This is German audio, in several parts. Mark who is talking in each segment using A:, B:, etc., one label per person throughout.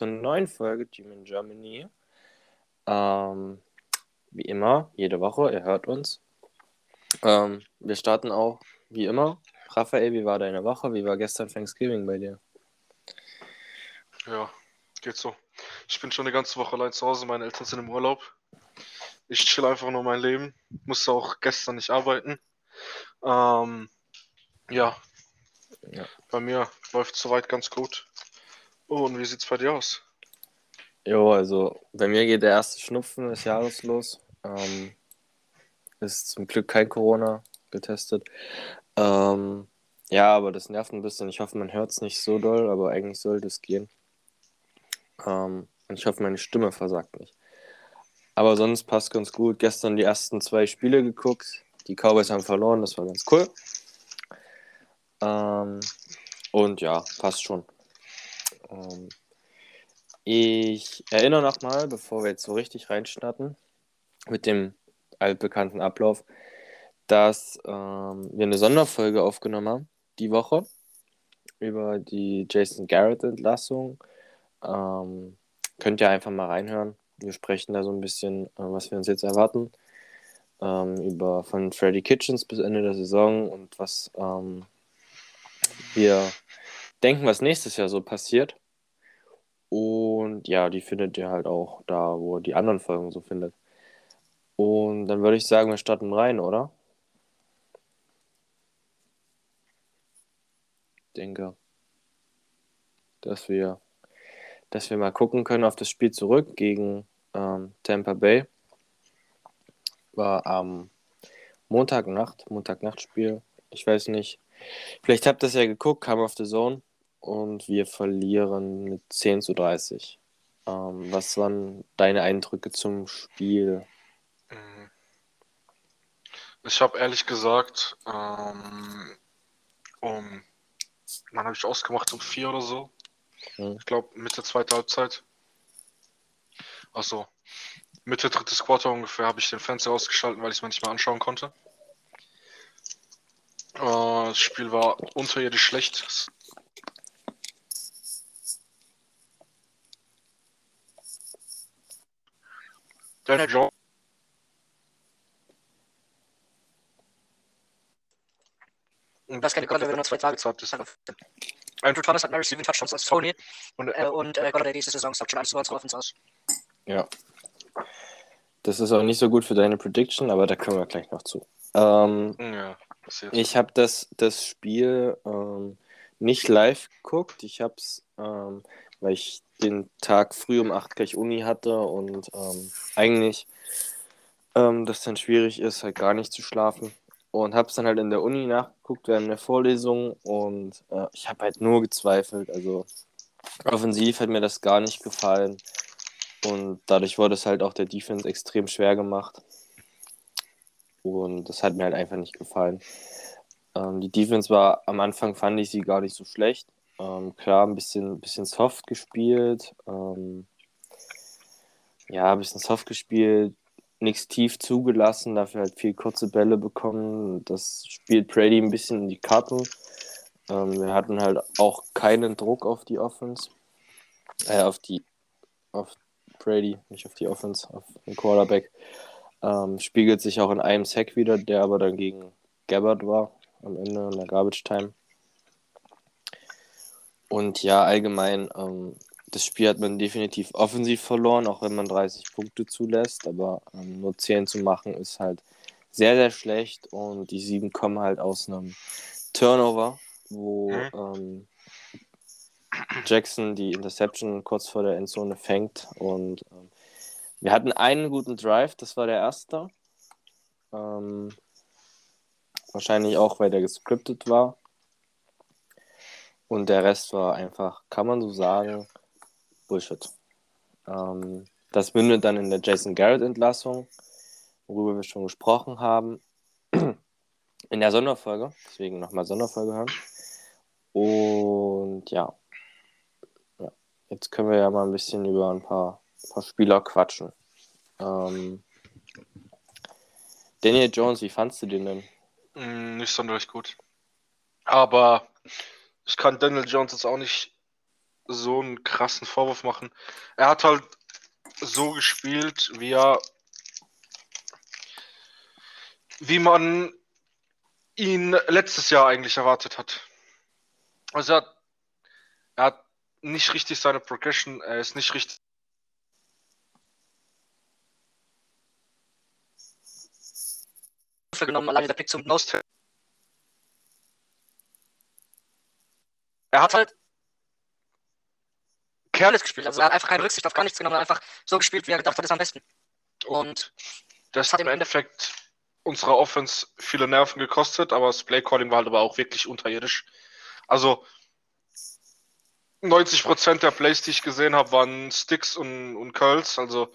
A: zur neuen Folge Team in Germany. Ähm, wie immer, jede Woche, ihr hört uns. Ähm, wir starten auch, wie immer. Raphael, wie war deine Woche? Wie war gestern Thanksgiving bei dir?
B: Ja, geht so. Ich bin schon eine ganze Woche allein zu Hause, meine Eltern sind im Urlaub. Ich chill einfach nur mein Leben. Musste auch gestern nicht arbeiten. Ähm, ja. ja. Bei mir läuft es soweit ganz gut. Oh, und wie sieht's bei dir aus?
A: Jo, also bei mir geht der erste Schnupfen des Jahres los. Ähm, ist zum Glück kein Corona getestet. Ähm, ja, aber das nervt ein bisschen. Ich hoffe, man hört es nicht so doll, aber eigentlich sollte es gehen. Ähm, und ich hoffe, meine Stimme versagt nicht. Aber sonst passt ganz gut. Gestern die ersten zwei Spiele geguckt. Die Cowboys haben verloren, das war ganz cool. Ähm, und ja, passt schon. Ähm, ich erinnere nochmal, bevor wir jetzt so richtig reinstarten, mit dem altbekannten Ablauf, dass ähm, wir eine Sonderfolge aufgenommen haben, die Woche, über die Jason Garrett-Entlassung. Ähm, könnt ihr einfach mal reinhören. Wir sprechen da so ein bisschen, äh, was wir uns jetzt erwarten. Ähm, über von Freddy Kitchens bis Ende der Saison und was ähm, wir denken, was nächstes Jahr so passiert. Und ja, die findet ihr halt auch da, wo ihr die anderen Folgen so findet. Und dann würde ich sagen, wir starten rein, oder? Ich denke, dass wir, dass wir mal gucken können auf das Spiel zurück gegen ähm, Tampa Bay. War am Montagnacht, Montagnachtspiel. Ich weiß nicht. Vielleicht habt ihr das ja geguckt, kam auf The Zone und wir verlieren mit 10 zu 30. Ähm, was waren deine Eindrücke zum Spiel? Mhm.
B: Ich habe ehrlich gesagt, ähm, um, wann habe ich ausgemacht? Um vier oder so. Mhm. Ich glaube, Mitte zweiter Halbzeit. Also, Mitte drittes Quarter ungefähr habe ich den Fernseher ausgeschaltet, weil ich es mir nicht mehr anschauen konnte. Äh, das Spiel war unterirdisch schlecht. Daniel Jones.
C: Das keine Golladay, wenn er zwei Tage hat, ist Andrew Thomas hat mehr Receiving Touchdowns als Tony und, äh, und äh, Golladay diese Saison sagt schon alles über unsere Offense aus.
A: Ja. Das ist auch nicht so gut für deine Prediction, aber da kommen wir gleich noch zu. Ähm, ja, ich habe das, das Spiel ähm, nicht live geguckt. Ich habe es, ähm, weil ich den Tag früh um 8 gleich Uni hatte und ähm, eigentlich ähm, das dann schwierig ist, halt gar nicht zu schlafen. Und habe es dann halt in der Uni nachgeguckt während der Vorlesung und äh, ich habe halt nur gezweifelt. Also offensiv hat mir das gar nicht gefallen und dadurch wurde es halt auch der Defense extrem schwer gemacht. Und das hat mir halt einfach nicht gefallen. Ähm, die Defense war am Anfang, fand ich sie gar nicht so schlecht. Ähm, klar, ein bisschen, bisschen soft gespielt. Ähm, ja, ein bisschen soft gespielt. Nichts tief zugelassen, dafür halt viel kurze Bälle bekommen. Das spielt Brady ein bisschen in die Karten. Ähm, wir hatten halt auch keinen Druck auf die Offense. Äh, auf die. Auf Brady, nicht auf die Offense, auf den Quarterback. Ähm, spiegelt sich auch in einem Sack wieder, der aber dann gegen Gabbard war am Ende in der Garbage Time. Und ja, allgemein, ähm, das Spiel hat man definitiv offensiv verloren, auch wenn man 30 Punkte zulässt. Aber ähm, nur 10 zu machen ist halt sehr, sehr schlecht. Und die 7 kommen halt aus einem Turnover, wo mhm. ähm, Jackson die Interception kurz vor der Endzone fängt. Und ähm, wir hatten einen guten Drive, das war der erste. Ähm, wahrscheinlich auch, weil der gescriptet war. Und der Rest war einfach, kann man so sagen, Bullshit. Ähm, das mündet dann in der Jason Garrett-Entlassung, worüber wir schon gesprochen haben. In der Sonderfolge, deswegen nochmal Sonderfolge hören. Und ja. ja. Jetzt können wir ja mal ein bisschen über ein paar, paar Spieler quatschen. Ähm, Daniel Jones, wie fandst du den denn?
B: Mm, nicht sonderlich gut. Aber ich kann Daniel Jones jetzt auch nicht so einen krassen Vorwurf machen. Er hat halt so gespielt, wie er wie man ihn letztes Jahr eigentlich erwartet hat. Also er hat, er hat nicht richtig seine Progression, er ist nicht richtig.
C: genommen, alleine der Pick zum Nose. Er hat halt careless gespielt, also er hat einfach keine Rücksicht auf gar nichts genommen, einfach so gespielt, wie er gedacht hat, ist am besten. Und
B: das hat im Endeffekt unserer Offense viele Nerven gekostet, aber das Playcalling war halt aber auch wirklich unterirdisch. Also 90% der Plays, die ich gesehen habe, waren Sticks und, und Curls, also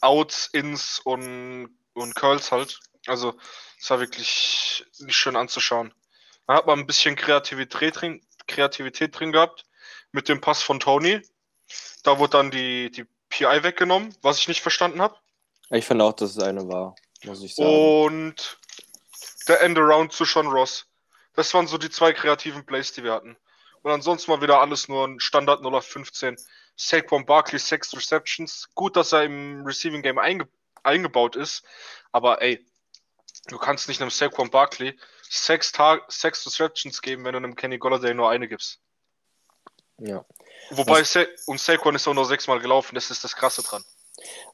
B: Outs, Ins und, und Curls halt. Also es war wirklich nicht schön anzuschauen. Da hat man ein bisschen Kreativität drin, Kreativität drin gehabt mit dem Pass von Tony. Da wurde dann die, die PI weggenommen, was ich nicht verstanden habe.
A: Ich fand auch, dass es eine war, muss ich sagen.
B: Und der Endaround zu Sean Ross. Das waren so die zwei kreativen Plays, die wir hatten. Und ansonsten war wieder alles nur ein Standard 0 auf 15. Saquon Barkley, 6 Receptions. Gut, dass er im Receiving Game einge eingebaut ist. Aber ey, du kannst nicht einem Saquon Barkley 6, sechs Receptions geben, wenn du einem Kenny Golladay nur eine gibst.
A: Ja.
B: Wobei, Sa und Saquon ist auch nur sechsmal gelaufen, das ist das Krasse dran.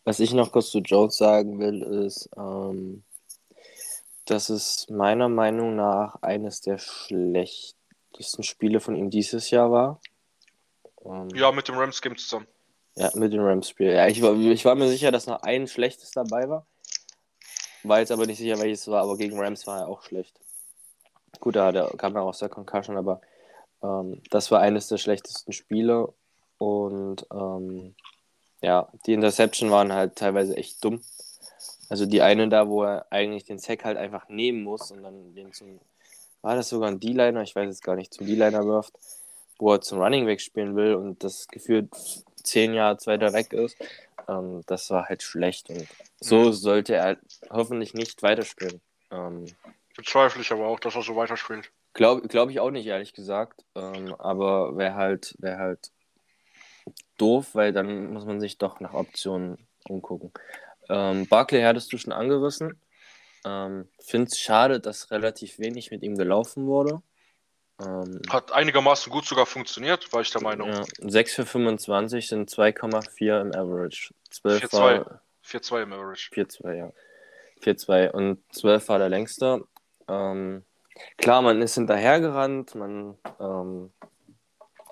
A: Was ich noch kurz zu Jones sagen will, ist, ähm, dass es meiner Meinung nach eines der schlechtesten Spiele von ihm dieses Jahr war.
B: Ähm, ja, mit dem Rams-Game zusammen.
A: Ja, mit dem Rams-Spiel. Ja, ich war, ich war mir sicher, dass noch ein schlechtes dabei war. War jetzt aber nicht sicher, welches war, aber gegen Rams war er auch schlecht. Gut, da kam er aus der Concussion, aber ähm, das war eines der schlechtesten Spiele. Und ähm, ja, die Interception waren halt teilweise echt dumm. Also die eine da, wo er eigentlich den Sack halt einfach nehmen muss und dann den zum war das sogar ein D-Liner, ich weiß jetzt gar nicht, zum D-Liner wirft, wo er zum Running Back spielen will und das gefühlt zehn Jahre weiter weg ist. Ähm, das war halt schlecht und so sollte er hoffentlich nicht weiterspielen. Ähm,
B: Bezweifle ich aber auch, dass er so weiterspielt.
A: Glaube glaub ich auch nicht, ehrlich gesagt. Ähm, aber wäre halt, wär halt doof, weil dann muss man sich doch nach Optionen umgucken. Ähm, Barclay hattest du schon angerissen. Ähm, Finde es schade, dass relativ wenig mit ihm gelaufen wurde.
B: Ähm, Hat einigermaßen gut sogar funktioniert, war ich der Meinung. Ja,
A: 6 für 25 sind 2,4 im Average.
B: 4,2 im Average.
A: 4,2, ja. 4,2 und 12 war der längste. Ähm, klar, man ist hinterhergerannt, man, ähm,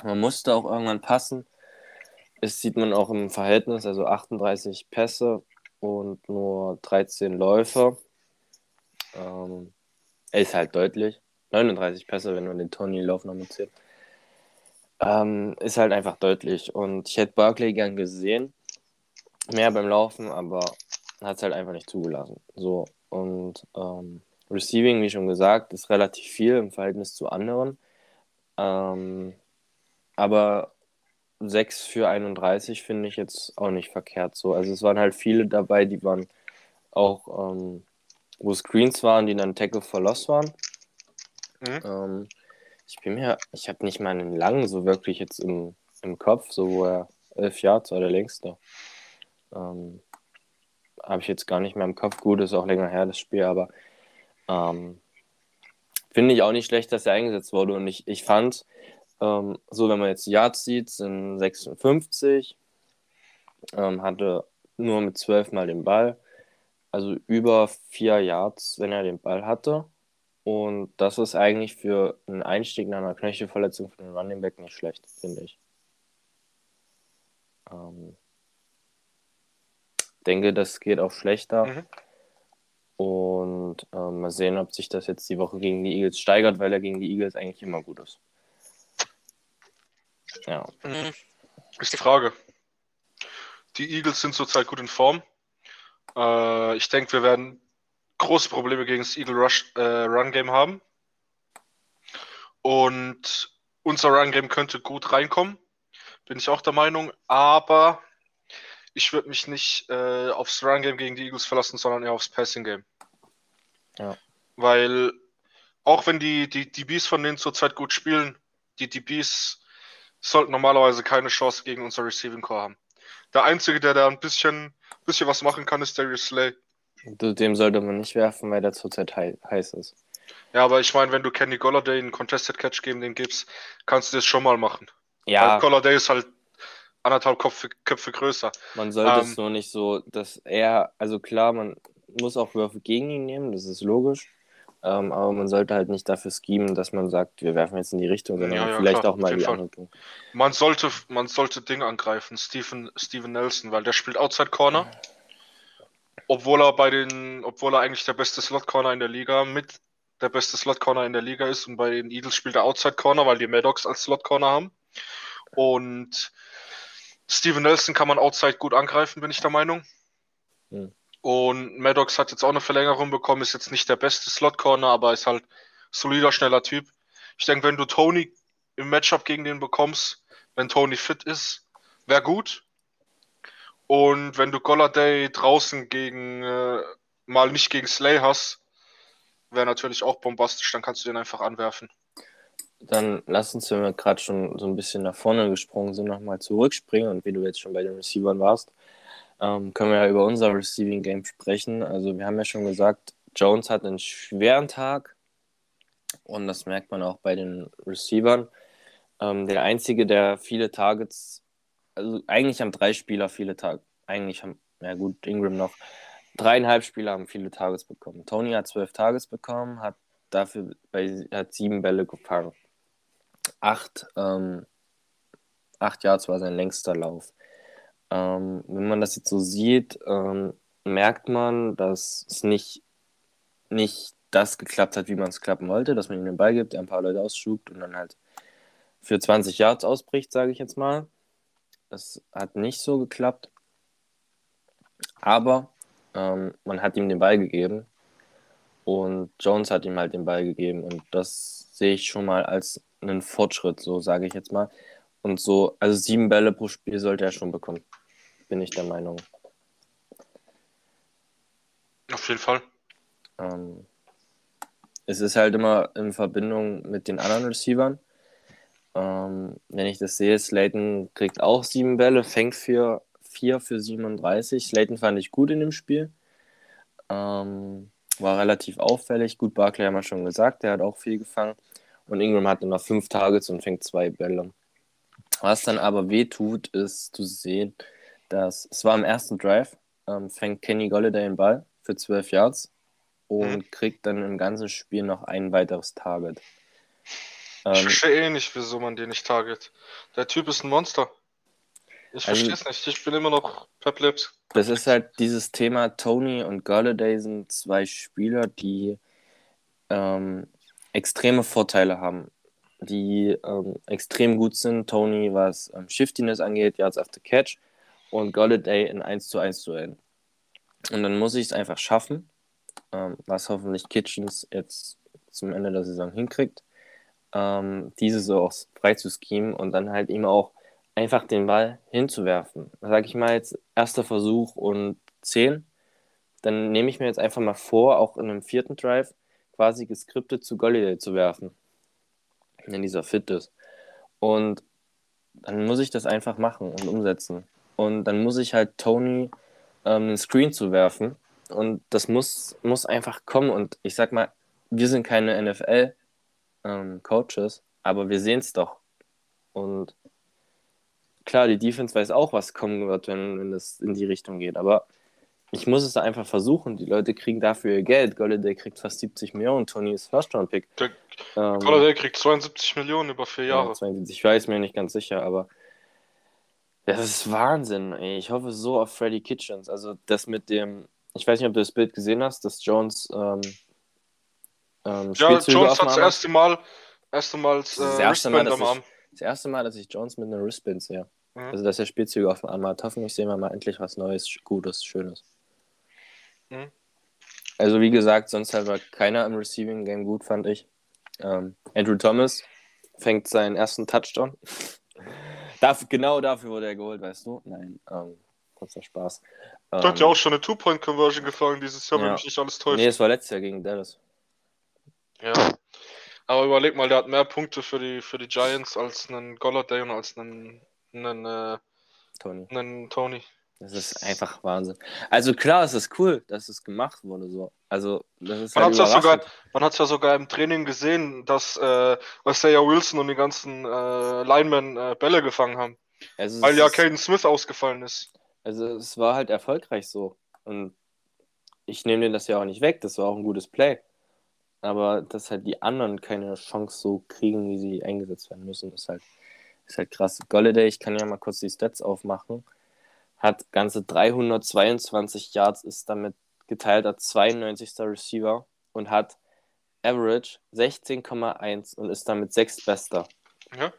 A: man musste auch irgendwann passen. Das sieht man auch im Verhältnis, also 38 Pässe und nur 13 Läufe. Ähm, ist halt deutlich. 39 Pässe, wenn man den Tony-Lauf noch mitzählt. Ähm, ist halt einfach deutlich. Und ich hätte Barkley gern gesehen. Mehr beim Laufen, aber hat es halt einfach nicht zugelassen. So. Und ähm, Receiving, wie schon gesagt, ist relativ viel im Verhältnis zu anderen. Ähm, aber 6 für 31 finde ich jetzt auch nicht verkehrt so. Also es waren halt viele dabei, die waren auch ähm, wo Screens waren, die dann Tackle for Loss waren. Mhm. Ähm, ich bin mir, ich habe nicht mal einen langen so wirklich jetzt im, im Kopf, so wo er elf Yards war der längste. Ähm, habe ich jetzt gar nicht mehr im Kopf. Gut, ist auch länger her, das Spiel, aber ähm, finde ich auch nicht schlecht, dass er eingesetzt wurde. Und ich, ich fand, ähm, so wenn man jetzt Yards sieht, sind 56, ähm, hatte nur mit 12 Mal den Ball also über vier Yards, wenn er den Ball hatte. Und das ist eigentlich für einen Einstieg nach einer Knöchelverletzung für den Running Back nicht schlecht, finde ich. Ähm, denke, das geht auch schlechter. Mhm. Und ähm, mal sehen, ob sich das jetzt die Woche gegen die Eagles steigert, weil er gegen die Eagles eigentlich immer gut ist.
B: Ja. Mhm. Ist die Frage. Die Eagles sind zurzeit gut in Form. Äh, ich denke, wir werden große Probleme gegen das Eagle Rush äh, Run Game haben. Und unser Run Game könnte gut reinkommen, bin ich auch der Meinung. Aber ich würde mich nicht äh, aufs Run Game gegen die Eagles verlassen, sondern eher aufs Passing Game.
A: Ja.
B: Weil auch wenn die, die DBs von denen zurzeit gut spielen, die DBs sollten normalerweise keine Chance gegen unser Receiving Core haben. Der Einzige, der da ein bisschen, bisschen was machen kann, ist Darius Slay.
A: Dem sollte man nicht werfen, weil der zurzeit heiß ist.
B: Ja, aber ich meine, wenn du Kenny Golladay einen Contested Catch geben den gibst, kannst du das schon mal machen.
A: Ja.
B: Weil Golladay ist halt anderthalb Köpfe, Köpfe größer.
A: Man sollte ähm, es nur nicht so, dass er, also klar, man muss auch Würfe gegen ihn nehmen, das ist logisch. Ähm, aber man sollte halt nicht dafür schemen, dass man sagt, wir werfen jetzt in die Richtung, sondern ja, ja, vielleicht klar, auch mal die Fall. andere
B: Man sollte, man sollte Ding angreifen, Steven, Steven Nelson, weil der spielt Outside Corner. Obwohl er bei den, obwohl er eigentlich der beste Slot Corner in der Liga mit der beste Slot Corner in der Liga ist und bei den Eagles spielt er Outside Corner, weil die Maddox als Slot Corner haben. Und Steven Nelson kann man Outside gut angreifen, bin ich der Meinung. Hm. Und Maddox hat jetzt auch eine Verlängerung bekommen, ist jetzt nicht der beste Slot-Corner, aber ist halt solider, schneller Typ. Ich denke, wenn du Tony im Matchup gegen den bekommst, wenn Tony fit ist, wäre gut. Und wenn du Golladay draußen gegen äh, mal nicht gegen Slay hast, wäre natürlich auch bombastisch, dann kannst du den einfach anwerfen.
A: Dann lass uns, wenn wir gerade schon so ein bisschen nach vorne gesprungen sind, nochmal zurückspringen und wie du jetzt schon bei den Receivern warst ähm, können wir ja über unser Receiving Game sprechen. Also wir haben ja schon gesagt, Jones hat einen schweren Tag und das merkt man auch bei den Receivern. Ähm, der einzige, der viele Targets, also eigentlich haben drei Spieler viele Targets, eigentlich haben, ja gut, Ingram noch, dreieinhalb Spieler haben viele Targets bekommen. Tony hat zwölf Targets bekommen, hat dafür bei, hat sieben Bälle gefangen. Acht, ähm, acht Yards war sein längster Lauf. Ähm, wenn man das jetzt so sieht, ähm, merkt man, dass es nicht, nicht das geklappt hat, wie man es klappen wollte, dass man ihm den Ball gibt, er ein paar Leute ausschubt und dann halt für 20 Yards ausbricht, sage ich jetzt mal. Das hat nicht so geklappt. Aber ähm, man hat ihm den Ball gegeben und Jones hat ihm halt den Ball gegeben und das sehe ich schon mal als einen Fortschritt, so sage ich jetzt mal. Und so, also sieben Bälle pro Spiel sollte er schon bekommen bin ich der Meinung.
B: Auf jeden Fall.
A: Ähm, es ist halt immer in Verbindung mit den anderen Receivern. Ähm, wenn ich das sehe, Slayton kriegt auch sieben Bälle, fängt für vier für 37. Slayton fand ich gut in dem Spiel. Ähm, war relativ auffällig. Gut, Barclay haben wir schon gesagt, der hat auch viel gefangen. Und Ingram hat nur noch fünf Targets und fängt zwei Bälle. Was dann aber weh tut, ist zu sehen, dass es war im ersten Drive, ähm, fängt Kenny Golladay den Ball für 12 Yards und mhm. kriegt dann im ganzen Spiel noch ein weiteres Target.
B: Ähm, ich verstehe eh nicht, wieso man den nicht target. Der Typ ist ein Monster. Ich also, verstehe es nicht. Ich bin immer noch perplex.
A: Das ist halt dieses Thema, Tony und Golladay sind zwei Spieler, die ähm, extreme Vorteile haben, die ähm, extrem gut sind. Tony, was ähm, Shiftiness angeht, Yards after Catch und Golladay in 1 zu 1 Duellen. Und dann muss ich es einfach schaffen, ähm, was hoffentlich Kitchens jetzt zum Ende der Saison hinkriegt, ähm, diese so auch frei zu schemen und dann halt ihm auch einfach den Ball hinzuwerfen. Sag ich mal jetzt erster Versuch und 10, dann nehme ich mir jetzt einfach mal vor, auch in einem vierten Drive quasi geskriptet zu Golladay zu werfen, wenn dieser fit ist. Und dann muss ich das einfach machen und umsetzen. Und dann muss ich halt Tony ähm, einen Screen zu werfen. Und das muss, muss einfach kommen. Und ich sag mal, wir sind keine NFL-Coaches, ähm, aber wir sehen es doch. Und klar, die Defense weiß auch, was kommen wird, wenn, das in die Richtung geht. Aber ich muss es einfach versuchen. Die Leute kriegen dafür ihr Geld. Golladay kriegt fast 70 Millionen, Tony ist First-Round-Pick.
B: Ähm, Golladay kriegt 72 Millionen über vier Jahre. Ja,
A: 72, ich weiß mir nicht ganz sicher, aber das ist Wahnsinn, ey. Ich hoffe so auf Freddy Kitchens. Also das mit dem, ich weiß nicht, ob du das Bild gesehen hast, dass Jones ähm,
B: ähm, Ja, Jones hat das erste Mal, erste Mal äh, das,
A: erste Mal, am Arm. das erste Mal, dass ich Jones mit einer Wristband sehe. Mhm. Also dass er Spielzüge auf dem Arm hat. Hoffentlich sehen wir mal endlich was Neues, Gutes, Schönes. Mhm. Also wie gesagt, sonst halt war keiner im Receiving Game gut, fand ich. Ähm, Andrew Thomas fängt seinen ersten Touchdown. Dafür, genau dafür wurde er geholt, weißt du? Nein, ähm, kurzer Spaß.
B: Ähm, hat ja auch schon eine Two-Point-Conversion gefangen dieses Jahr, ja. wenn mich nicht alles täuscht.
A: Nee, es war letztes Jahr gegen Dallas.
B: Ja. Aber überleg mal, der hat mehr Punkte für die, für die Giants als einen Golladay und als einen, einen, äh, Tony. einen Tony.
A: Das ist einfach Wahnsinn. Also klar, es ist cool, dass es gemacht wurde so. Also das ist
B: man halt hat ja sogar, man es ja sogar im Training gesehen, dass äh, Isaiah Wilson und die ganzen äh, Linemen äh, Bälle gefangen haben, also weil ja Caden Smith ausgefallen ist.
A: Also es war halt erfolgreich so und ich nehme dir das ja auch nicht weg. Das war auch ein gutes Play. Aber dass halt die anderen keine Chance so kriegen, wie sie eingesetzt werden müssen, ist halt, ist halt krass. Golladay, ich kann ja mal kurz die Stats aufmachen, hat ganze 322 Yards, ist damit geteilter 92. Receiver und hat Average 16,1 und ist damit sechstbester. Ja.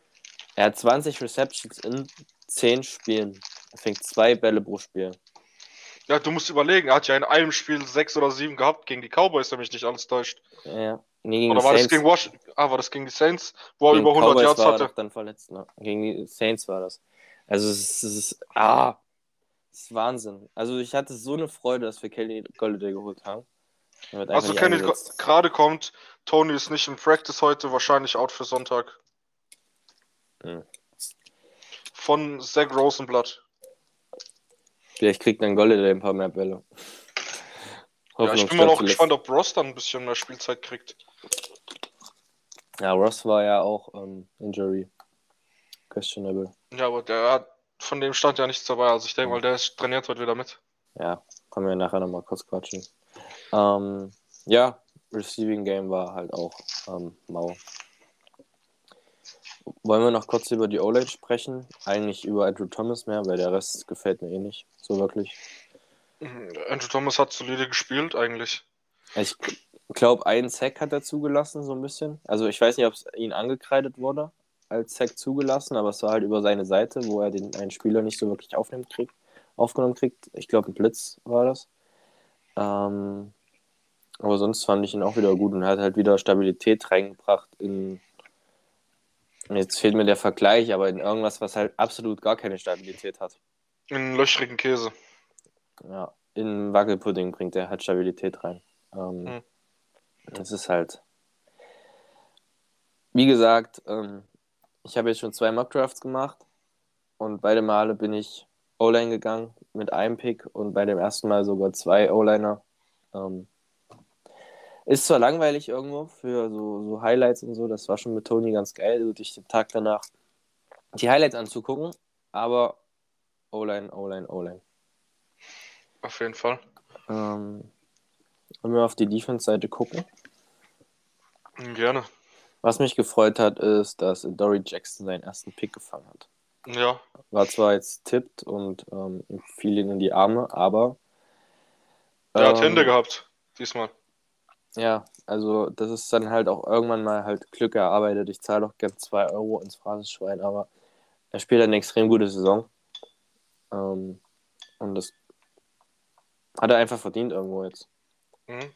A: Er hat 20 Receptions in 10 Spielen. Er fängt zwei Bälle pro Spiel.
B: Ja, du musst überlegen, er hat ja in einem Spiel sechs oder sieben gehabt gegen die Cowboys, wenn mich nicht alles täuscht.
A: Ja.
B: Nee, oder war Saints. das gegen Washington? Ah, war das gegen die Saints, wo er über 100 Cowboys Yards
A: war hatte? Er dann verletzt, ne? Gegen die Saints war das. Also es ist, es ist ah, es ist Wahnsinn. Also ich hatte so eine Freude, dass wir Kelly Golladay geholt haben.
B: Also Kenny gerade kommt, Tony ist nicht im Practice heute, wahrscheinlich out für Sonntag. Hm. Von Zach Rosenblatt.
A: Vielleicht kriegt dann Golladay ein paar mehr Bälle.
B: Ja, ich bin mal auch gespannt, ob Ross dann ein bisschen mehr Spielzeit kriegt.
A: Ja, Ross war ja auch ähm, Injury. Questionable.
B: Ja, aber der hat von dem stand ja nichts dabei. Also ich denke mal, der ist trainiert heute wieder mit.
A: Ja, kommen wir nachher nochmal kurz quatschen. Ähm, ja, Receiving Game war halt auch ähm, mau. Wollen wir noch kurz über die OLED sprechen? Eigentlich über Andrew Thomas mehr, weil der Rest gefällt mir eh nicht so wirklich.
B: Andrew Thomas hat solide gespielt, eigentlich.
A: Ich glaube, einen Sack hat er zugelassen, so ein bisschen. Also ich weiß nicht, ob es ihn angekreidet wurde als Sack zugelassen, aber es war halt über seine Seite, wo er den einen Spieler nicht so wirklich aufnimmt, kriegt, aufgenommen kriegt. Ich glaube, ein Blitz war das. Ähm, aber sonst fand ich ihn auch wieder gut und hat halt wieder Stabilität reingebracht in Jetzt fehlt mir der Vergleich, aber in irgendwas, was halt absolut gar keine Stabilität hat.
B: In löchrigen Käse.
A: Ja, in Wackelpudding bringt er halt Stabilität rein. Ähm, hm. Das ist halt. Wie gesagt, ähm, ich habe jetzt schon zwei Mockdrafts gemacht und beide Male bin ich O-Line gegangen mit einem Pick und bei dem ersten Mal sogar zwei O-Liner. Ähm, ist zwar langweilig irgendwo für so, so Highlights und so, das war schon mit Tony ganz geil, so dich den Tag danach die Highlights anzugucken, aber O-Line, O-Line, O-Line.
B: Auf jeden Fall.
A: Ähm, wollen wir auf die Defense-Seite gucken?
B: Gerne.
A: Was mich gefreut hat, ist, dass Dory Jackson seinen ersten Pick gefangen hat.
B: Ja.
A: War zwar jetzt tippt und ähm, fiel ihn in die Arme, aber.
B: Er ähm, hat Hände gehabt, diesmal.
A: Ja, also das ist dann halt auch irgendwann mal halt Glück erarbeitet. Ich zahle doch gern 2 Euro ins Phrasenschwein, aber er spielt eine extrem gute Saison. Ähm, und das hat er einfach verdient irgendwo jetzt. Mhm.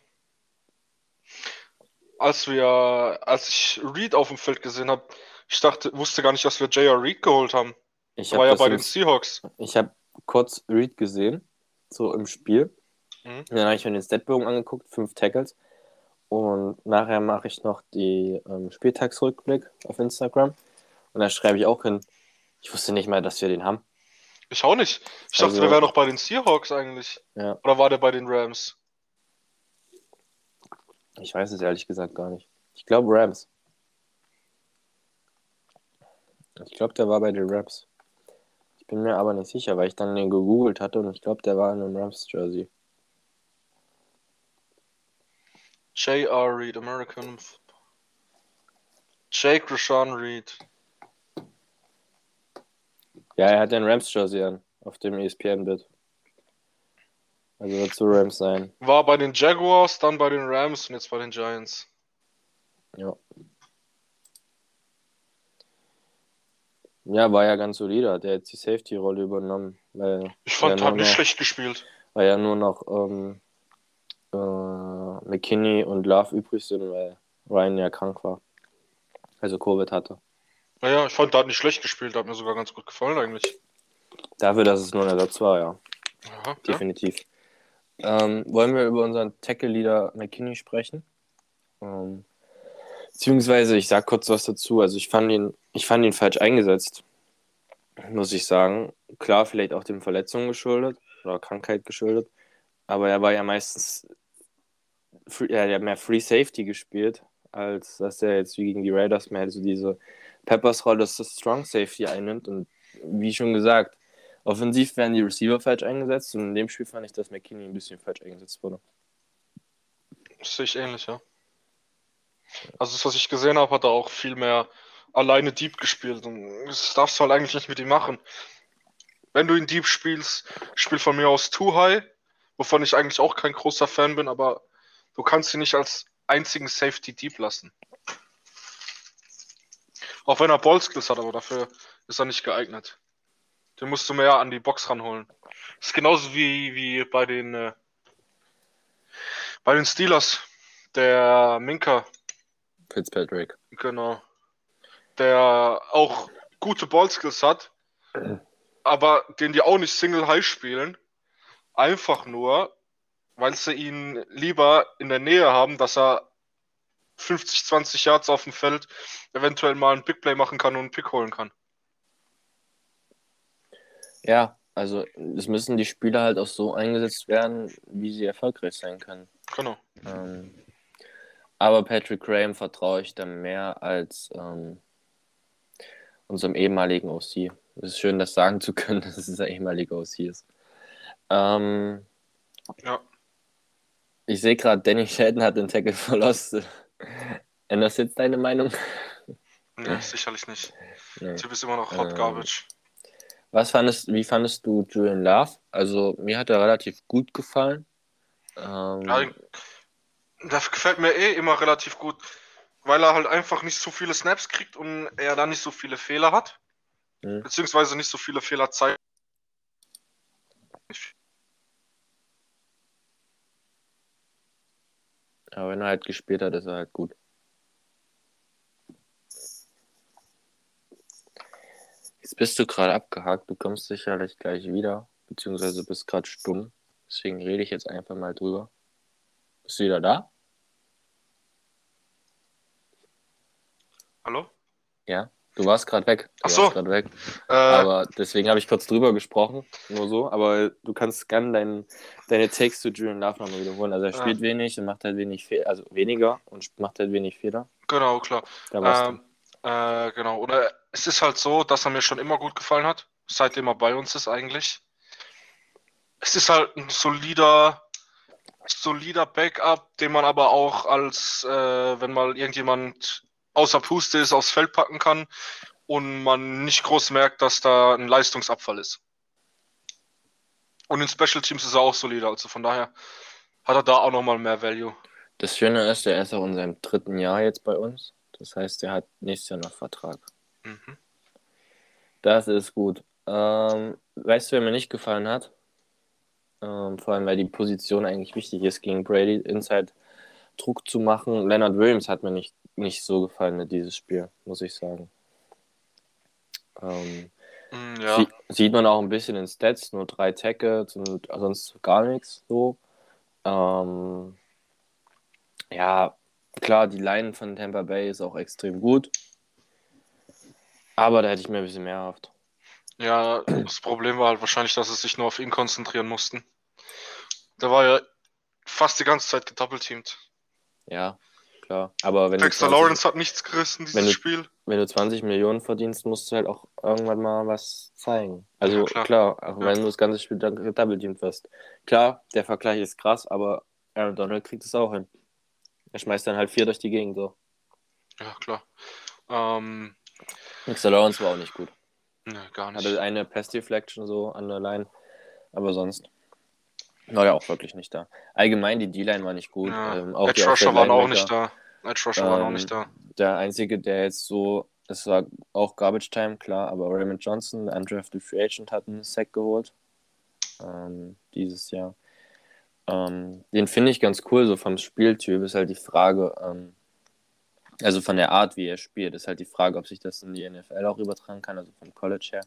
B: Als wir, als ich Reed auf dem Feld gesehen habe, ich dachte, wusste gar nicht, dass wir J.R. Reed geholt haben.
A: Ich war ja bei den Seahawks. Ich habe kurz Reed gesehen, so im Spiel. Mhm. Dann habe ich mir den Statbogen angeguckt, fünf Tackles. Und nachher mache ich noch die ähm, Spieltagsrückblick auf Instagram. Und da schreibe ich auch hin, ich wusste nicht mal, dass wir den haben.
B: Ich auch nicht. Ich also, dachte, wir wären noch bei den Seahawks eigentlich.
A: Ja.
B: Oder war der bei den Rams?
A: Ich weiß es ehrlich gesagt gar nicht. Ich glaube Rams. Ich glaube, der war bei den Rams. Ich bin mir aber nicht sicher, weil ich dann den gegoogelt hatte und ich glaube, der war in einem Rams-Jersey.
B: J.R. Reed, American. Jake Rashawn Reed.
A: Ja, er hat den Rams-Jersey an, auf dem ESPN-Bit. Also wird zu Rams sein.
B: War bei den Jaguars, dann bei den Rams und jetzt bei den Giants.
A: Ja. Ja, war ja ganz solide. Hat er jetzt die Safety-Rolle übernommen. Weil
B: ich fand, er hat nicht noch, schlecht gespielt.
A: Weil ja nur noch ähm, äh, McKinney und Love übrig sind, weil Ryan ja krank war. Also Covid hatte.
B: Naja, ich fand, er hat nicht schlecht gespielt. Hat mir sogar ganz gut gefallen eigentlich.
A: Dafür, dass es nur ein Ersatz war, ja. Aha, Definitiv. Ja. Ähm, wollen wir über unseren Tackle-Leader McKinney sprechen? Ähm, Beziehungsweise, ich sag kurz was dazu. Also ich fand ihn, ich fand ihn falsch eingesetzt, muss ich sagen. Klar, vielleicht auch den Verletzungen geschuldet oder Krankheit geschuldet. Aber er war ja meistens, er hat mehr Free Safety gespielt, als dass er jetzt wie gegen die Raiders mehr so diese Peppers-Rolle, dass das Strong Safety einnimmt. Und wie schon gesagt, offensiv werden die Receiver falsch eingesetzt und in dem Spiel fand ich, dass McKinney ein bisschen falsch eingesetzt wurde.
B: Sehe ich ähnlich, ja. Also das, was ich gesehen habe, hat er auch viel mehr alleine Deep gespielt. Und das darfst du halt eigentlich nicht mit ihm machen. Wenn du ihn Deep spielst, spiel von mir aus Too High, wovon ich eigentlich auch kein großer Fan bin, aber du kannst ihn nicht als einzigen Safety Deep lassen. Auch wenn er Ballskills hat, aber dafür ist er nicht geeignet. Den musst du mehr an die Box ranholen. Das ist genauso wie, wie bei den äh, bei den Steelers. Der Minka,
A: Fitzpatrick.
B: Genau. Der auch gute Ballskills hat, aber den die auch nicht Single High spielen. Einfach nur, weil sie ihn lieber in der Nähe haben, dass er 50, 20 Yards auf dem Feld eventuell mal ein Big Play machen kann und einen Pick holen kann.
A: Ja, also es müssen die Spieler halt auch so eingesetzt werden, wie sie erfolgreich sein können.
B: Genau.
A: Ähm, aber Patrick Graham vertraue ich dann mehr als ähm, unserem ehemaligen OC. Es ist schön, das sagen zu können, dass es ein ehemaliger OC ist. Ähm,
B: ja.
A: Ich sehe gerade, Danny Shelton hat den Tackle verlost. Änderst jetzt deine Meinung?
B: Nee, sicherlich nicht. Nee. Typ ist immer noch Hot ähm, Garbage.
A: Was fandest, wie fandest du Julian Love? Also mir hat er relativ gut gefallen. Ähm,
B: ja, das gefällt mir eh immer relativ gut, weil er halt einfach nicht so viele Snaps kriegt und er da nicht so viele Fehler hat. Mhm. Beziehungsweise nicht so viele Fehler zeigt.
A: Aber wenn er halt gespielt hat, ist er halt gut. Jetzt bist du gerade abgehakt, du kommst sicherlich gleich wieder, beziehungsweise bist gerade stumm. Deswegen rede ich jetzt einfach mal drüber. Bist du wieder da?
B: Hallo?
A: Ja, du warst gerade weg. Du
B: Ach so.
A: Grad weg. Äh, aber deswegen habe ich kurz drüber gesprochen, nur so. Aber du kannst gerne dein, deine Takes zu Julian Love nochmal wiederholen. Also er spielt ja. wenig und macht halt wenig Fehler, also weniger und macht halt wenig Fehler.
B: Genau, klar. Da warst ähm, du. Äh, genau. Oder es ist halt so, dass er mir schon immer gut gefallen hat, seitdem er bei uns ist eigentlich. Es ist halt ein solider, solider Backup, den man aber auch als, äh, wenn mal irgendjemand außer Puste ist, aufs Feld packen kann und man nicht groß merkt, dass da ein Leistungsabfall ist. Und in Special Teams ist er auch solider, also von daher hat er da auch nochmal mehr Value.
A: Das Schöne ist, er ist auch in seinem dritten Jahr jetzt bei uns. Das heißt, er hat nächstes Jahr noch Vertrag. Mhm. Das ist gut. Ähm, weißt du, wer mir nicht gefallen hat? Ähm, vor allem, weil die Position eigentlich wichtig ist, gegen Brady Inside Druck zu machen. Leonard Williams hat mir nicht nicht so gefallen in dieses Spiel, muss ich sagen. Ähm,
B: mm, ja.
A: sie, sieht man auch ein bisschen in Stats, nur drei Tackles und sonst gar nichts so. Ähm, ja, klar, die Line von Tampa Bay ist auch extrem gut. Aber da hätte ich mir ein bisschen mehr erhofft.
B: Ja, das Problem war halt wahrscheinlich, dass sie sich nur auf ihn konzentrieren mussten. Der war ja fast die ganze Zeit gedoppelteamt.
A: Ja, klar. Aber wenn
B: Dexter 20, Lawrence hat nichts gerissen, dieses
A: wenn du,
B: Spiel.
A: Wenn du 20 Millionen verdienst, musst du halt auch irgendwann mal was zeigen. Also ja, klar. klar, auch ja. wenn du das ganze Spiel dann gedouble wirst. Klar, der Vergleich ist krass, aber Aaron Donald kriegt es auch hin. Er schmeißt dann halt vier durch die Gegend so.
B: Ja, klar. Ähm,
A: Dexter Lawrence war auch nicht gut.
B: Ne, gar nicht.
A: Hatte eine Pass Deflection so an der Line, aber sonst. War ja auch wirklich nicht da. Allgemein, die D-Line war nicht gut.
B: Ja. Ähm, auch Edge Rusher waren auch nicht da. Edge Rusher ähm, waren auch nicht da.
A: Der einzige, der jetzt so, es war auch Garbage Time, klar, aber Raymond Johnson, der undrafted Free Agent, hat einen Sack geholt. Ähm, dieses Jahr. Ähm, den finde ich ganz cool, so vom Spieltyp ist halt die Frage, ähm, also von der Art, wie er spielt, ist halt die Frage, ob sich das in die NFL auch übertragen kann, also vom College her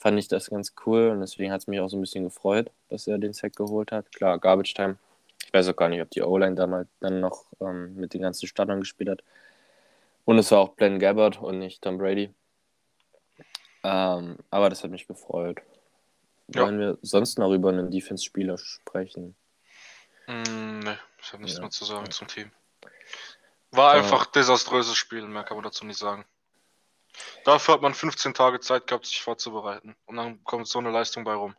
A: fand ich das ganz cool und deswegen hat es mich auch so ein bisschen gefreut, dass er den Sack geholt hat. Klar, Garbage Time. Ich weiß auch gar nicht, ob die O-Line damals dann noch ähm, mit den ganzen Startern gespielt hat. Und es war auch Glenn Gabbard und nicht Tom Brady. Ähm, aber das hat mich gefreut. Ja. Wollen wir sonst noch über einen Defense-Spieler sprechen?
B: Mm, ne, ich habe nichts ja. mehr zu sagen ja. zum Team. War einfach äh, desaströses Spiel, mehr kann man dazu nicht sagen. Dafür hat man 15 Tage Zeit gehabt, sich vorzubereiten. Und dann kommt so eine Leistung bei rum.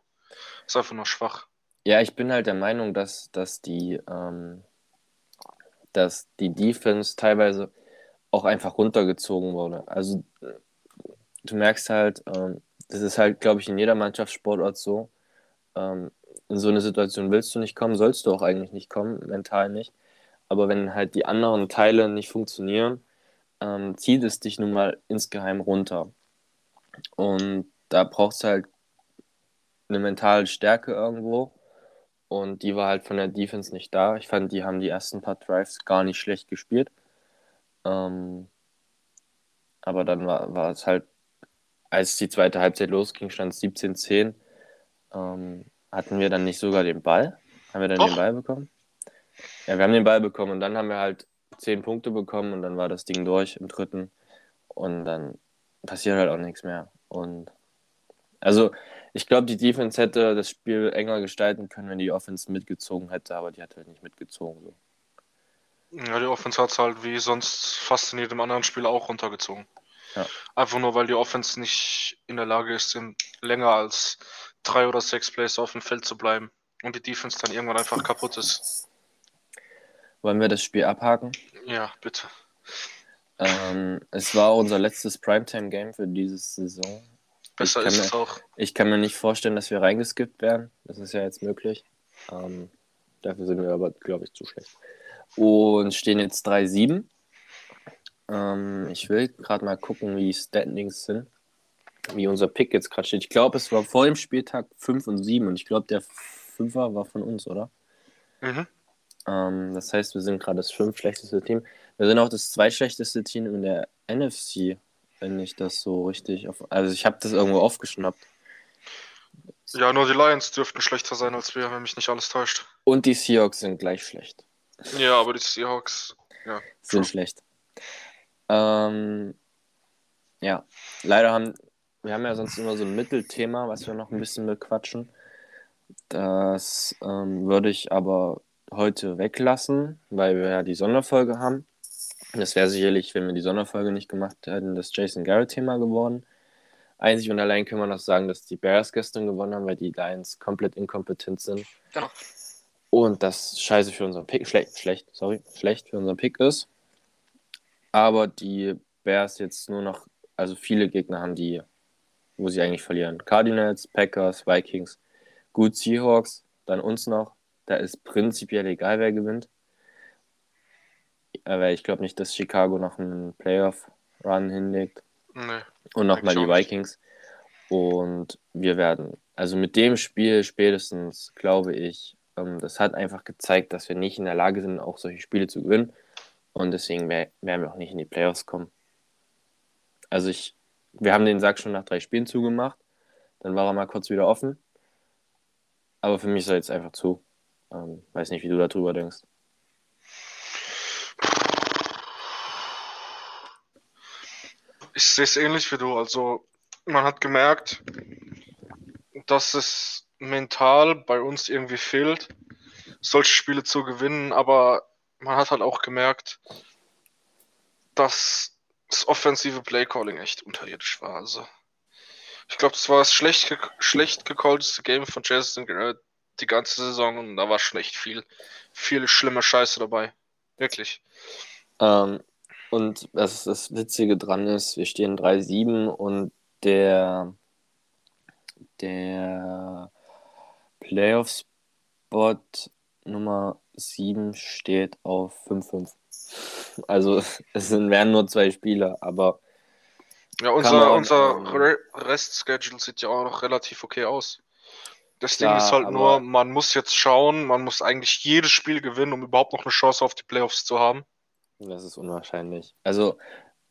B: Ist einfach nur schwach.
A: Ja, ich bin halt der Meinung, dass, dass die, ähm, dass die Defense teilweise auch einfach runtergezogen wurde. Also du merkst halt, ähm, das ist halt, glaube ich, in jeder Mannschaftssportart so. Ähm, in so eine Situation willst du nicht kommen, sollst du auch eigentlich nicht kommen, mental nicht. Aber wenn halt die anderen Teile nicht funktionieren, ähm, zieht es dich nun mal insgeheim runter. Und da brauchst du halt eine mentale Stärke irgendwo. Und die war halt von der Defense nicht da. Ich fand, die haben die ersten paar Drives gar nicht schlecht gespielt. Ähm, aber dann war, war es halt, als die zweite Halbzeit losging, stand es 17-10. Ähm, hatten wir dann nicht sogar den Ball? Haben wir dann Doch. den Ball bekommen? Ja, wir haben den Ball bekommen und dann haben wir halt zehn Punkte bekommen und dann war das Ding durch im dritten. Und dann passiert halt auch nichts mehr. Und also ich glaube, die Defense hätte das Spiel enger gestalten können, wenn die Offense mitgezogen hätte, aber die hat halt nicht mitgezogen. So.
B: Ja, die Offense hat es halt wie sonst fast in jedem anderen Spiel auch runtergezogen. Ja. Einfach nur, weil die Offense nicht in der Lage ist, länger als drei oder sechs Plays auf dem Feld zu bleiben und die Defense dann irgendwann einfach kaputt ist.
A: Wollen wir das Spiel abhaken?
B: Ja, bitte.
A: Ähm, es war unser letztes Primetime-Game für diese Saison.
B: Besser ist mir, es auch.
A: Ich kann mir nicht vorstellen, dass wir reingeskippt werden. Das ist ja jetzt möglich. Ähm, dafür sind wir aber, glaube ich, zu schlecht. Und stehen jetzt 3-7. Ähm, ich will gerade mal gucken, wie die Standings sind. Wie unser Pick jetzt gerade steht. Ich glaube, es war vor dem Spieltag 5 und 7 und ich glaube, der 5er war von uns, oder? Mhm. Ähm, das heißt, wir sind gerade das fünf schlechteste Team. Wir sind auch das zweitschlechteste Team in der NFC, wenn ich das so richtig auf. Also ich habe das irgendwo aufgeschnappt.
B: Ja, nur die Lions dürften schlechter sein als wir, wenn mich nicht alles täuscht.
A: Und die Seahawks sind gleich schlecht.
B: Ja, aber die Seahawks ja,
A: sind true. schlecht. Ähm, ja, leider haben wir haben ja sonst immer so ein Mittelthema, was wir noch ein bisschen bequatschen. Das ähm, würde ich aber heute weglassen, weil wir ja die Sonderfolge haben. Das wäre sicherlich, wenn wir die Sonderfolge nicht gemacht hätten, das Jason Garrett-Thema geworden. Einzig und allein können wir noch sagen, dass die Bears gestern gewonnen haben, weil die Lions komplett inkompetent sind. Genau. Und das scheiße für unseren Pick, schlecht, schlecht, sorry, schlecht für unseren Pick ist. Aber die Bears jetzt nur noch, also viele Gegner haben die, wo sie eigentlich verlieren. Cardinals, Packers, Vikings, gut Seahawks, dann uns noch, da ist prinzipiell egal, wer gewinnt. Aber ich glaube nicht, dass Chicago noch einen Playoff-Run hinlegt. Nee. Und nochmal die Vikings. Und wir werden, also mit dem Spiel spätestens, glaube ich, ähm, das hat einfach gezeigt, dass wir nicht in der Lage sind, auch solche Spiele zu gewinnen. Und deswegen werden wir auch nicht in die Playoffs kommen. Also ich, wir haben den Sack schon nach drei Spielen zugemacht. Dann war er mal kurz wieder offen. Aber für mich ist er jetzt einfach zu. Ähm, weiß nicht, wie du darüber denkst.
B: Ich sehe es ähnlich wie du. Also, man hat gemerkt, dass es mental bei uns irgendwie fehlt, solche Spiele zu gewinnen, aber man hat halt auch gemerkt, dass das offensive Playcalling echt unterirdisch war. Also, ich glaube, das war das schlecht, ge schlecht gecallteste Game von Jason Garrett die ganze Saison und da war schon echt viel, viel schlimme Scheiße dabei. Wirklich.
A: Ähm, und was das Witzige dran ist, wir stehen 3-7 und der, der Playoff-Spot Nummer 7 steht auf 5-5. Also es sind, wären nur zwei Spieler, aber.
B: Ja, unser, unser ähm, Rest-Schedule sieht ja auch noch relativ okay aus. Das Klar, Ding ist halt nur, man muss jetzt schauen, man muss eigentlich jedes Spiel gewinnen, um überhaupt noch eine Chance auf die Playoffs zu haben.
A: Das ist unwahrscheinlich. Also,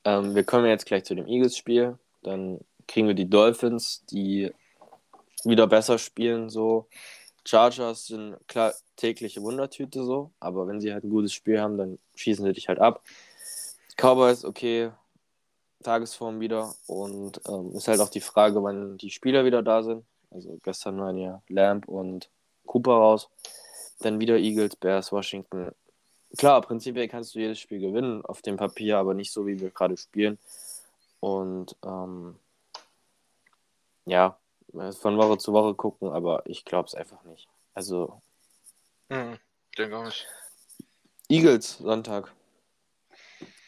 A: ähm, wir kommen jetzt gleich zu dem Eagles-Spiel. Dann kriegen wir die Dolphins, die wieder besser spielen, so. Chargers sind klar tägliche Wundertüte so, aber wenn sie halt ein gutes Spiel haben, dann schießen sie dich halt ab. Cowboys, okay, Tagesform wieder. Und ähm, ist halt auch die Frage, wann die Spieler wieder da sind. Also gestern waren ja Lamp und Cooper raus. Dann wieder Eagles, Bears, Washington. Klar, prinzipiell kannst du jedes Spiel gewinnen auf dem Papier, aber nicht so, wie wir gerade spielen. Und ähm, ja, von Woche zu Woche gucken, aber ich glaube es einfach nicht. Also.
B: Mhm, denke auch nicht.
A: Eagles, Sonntag.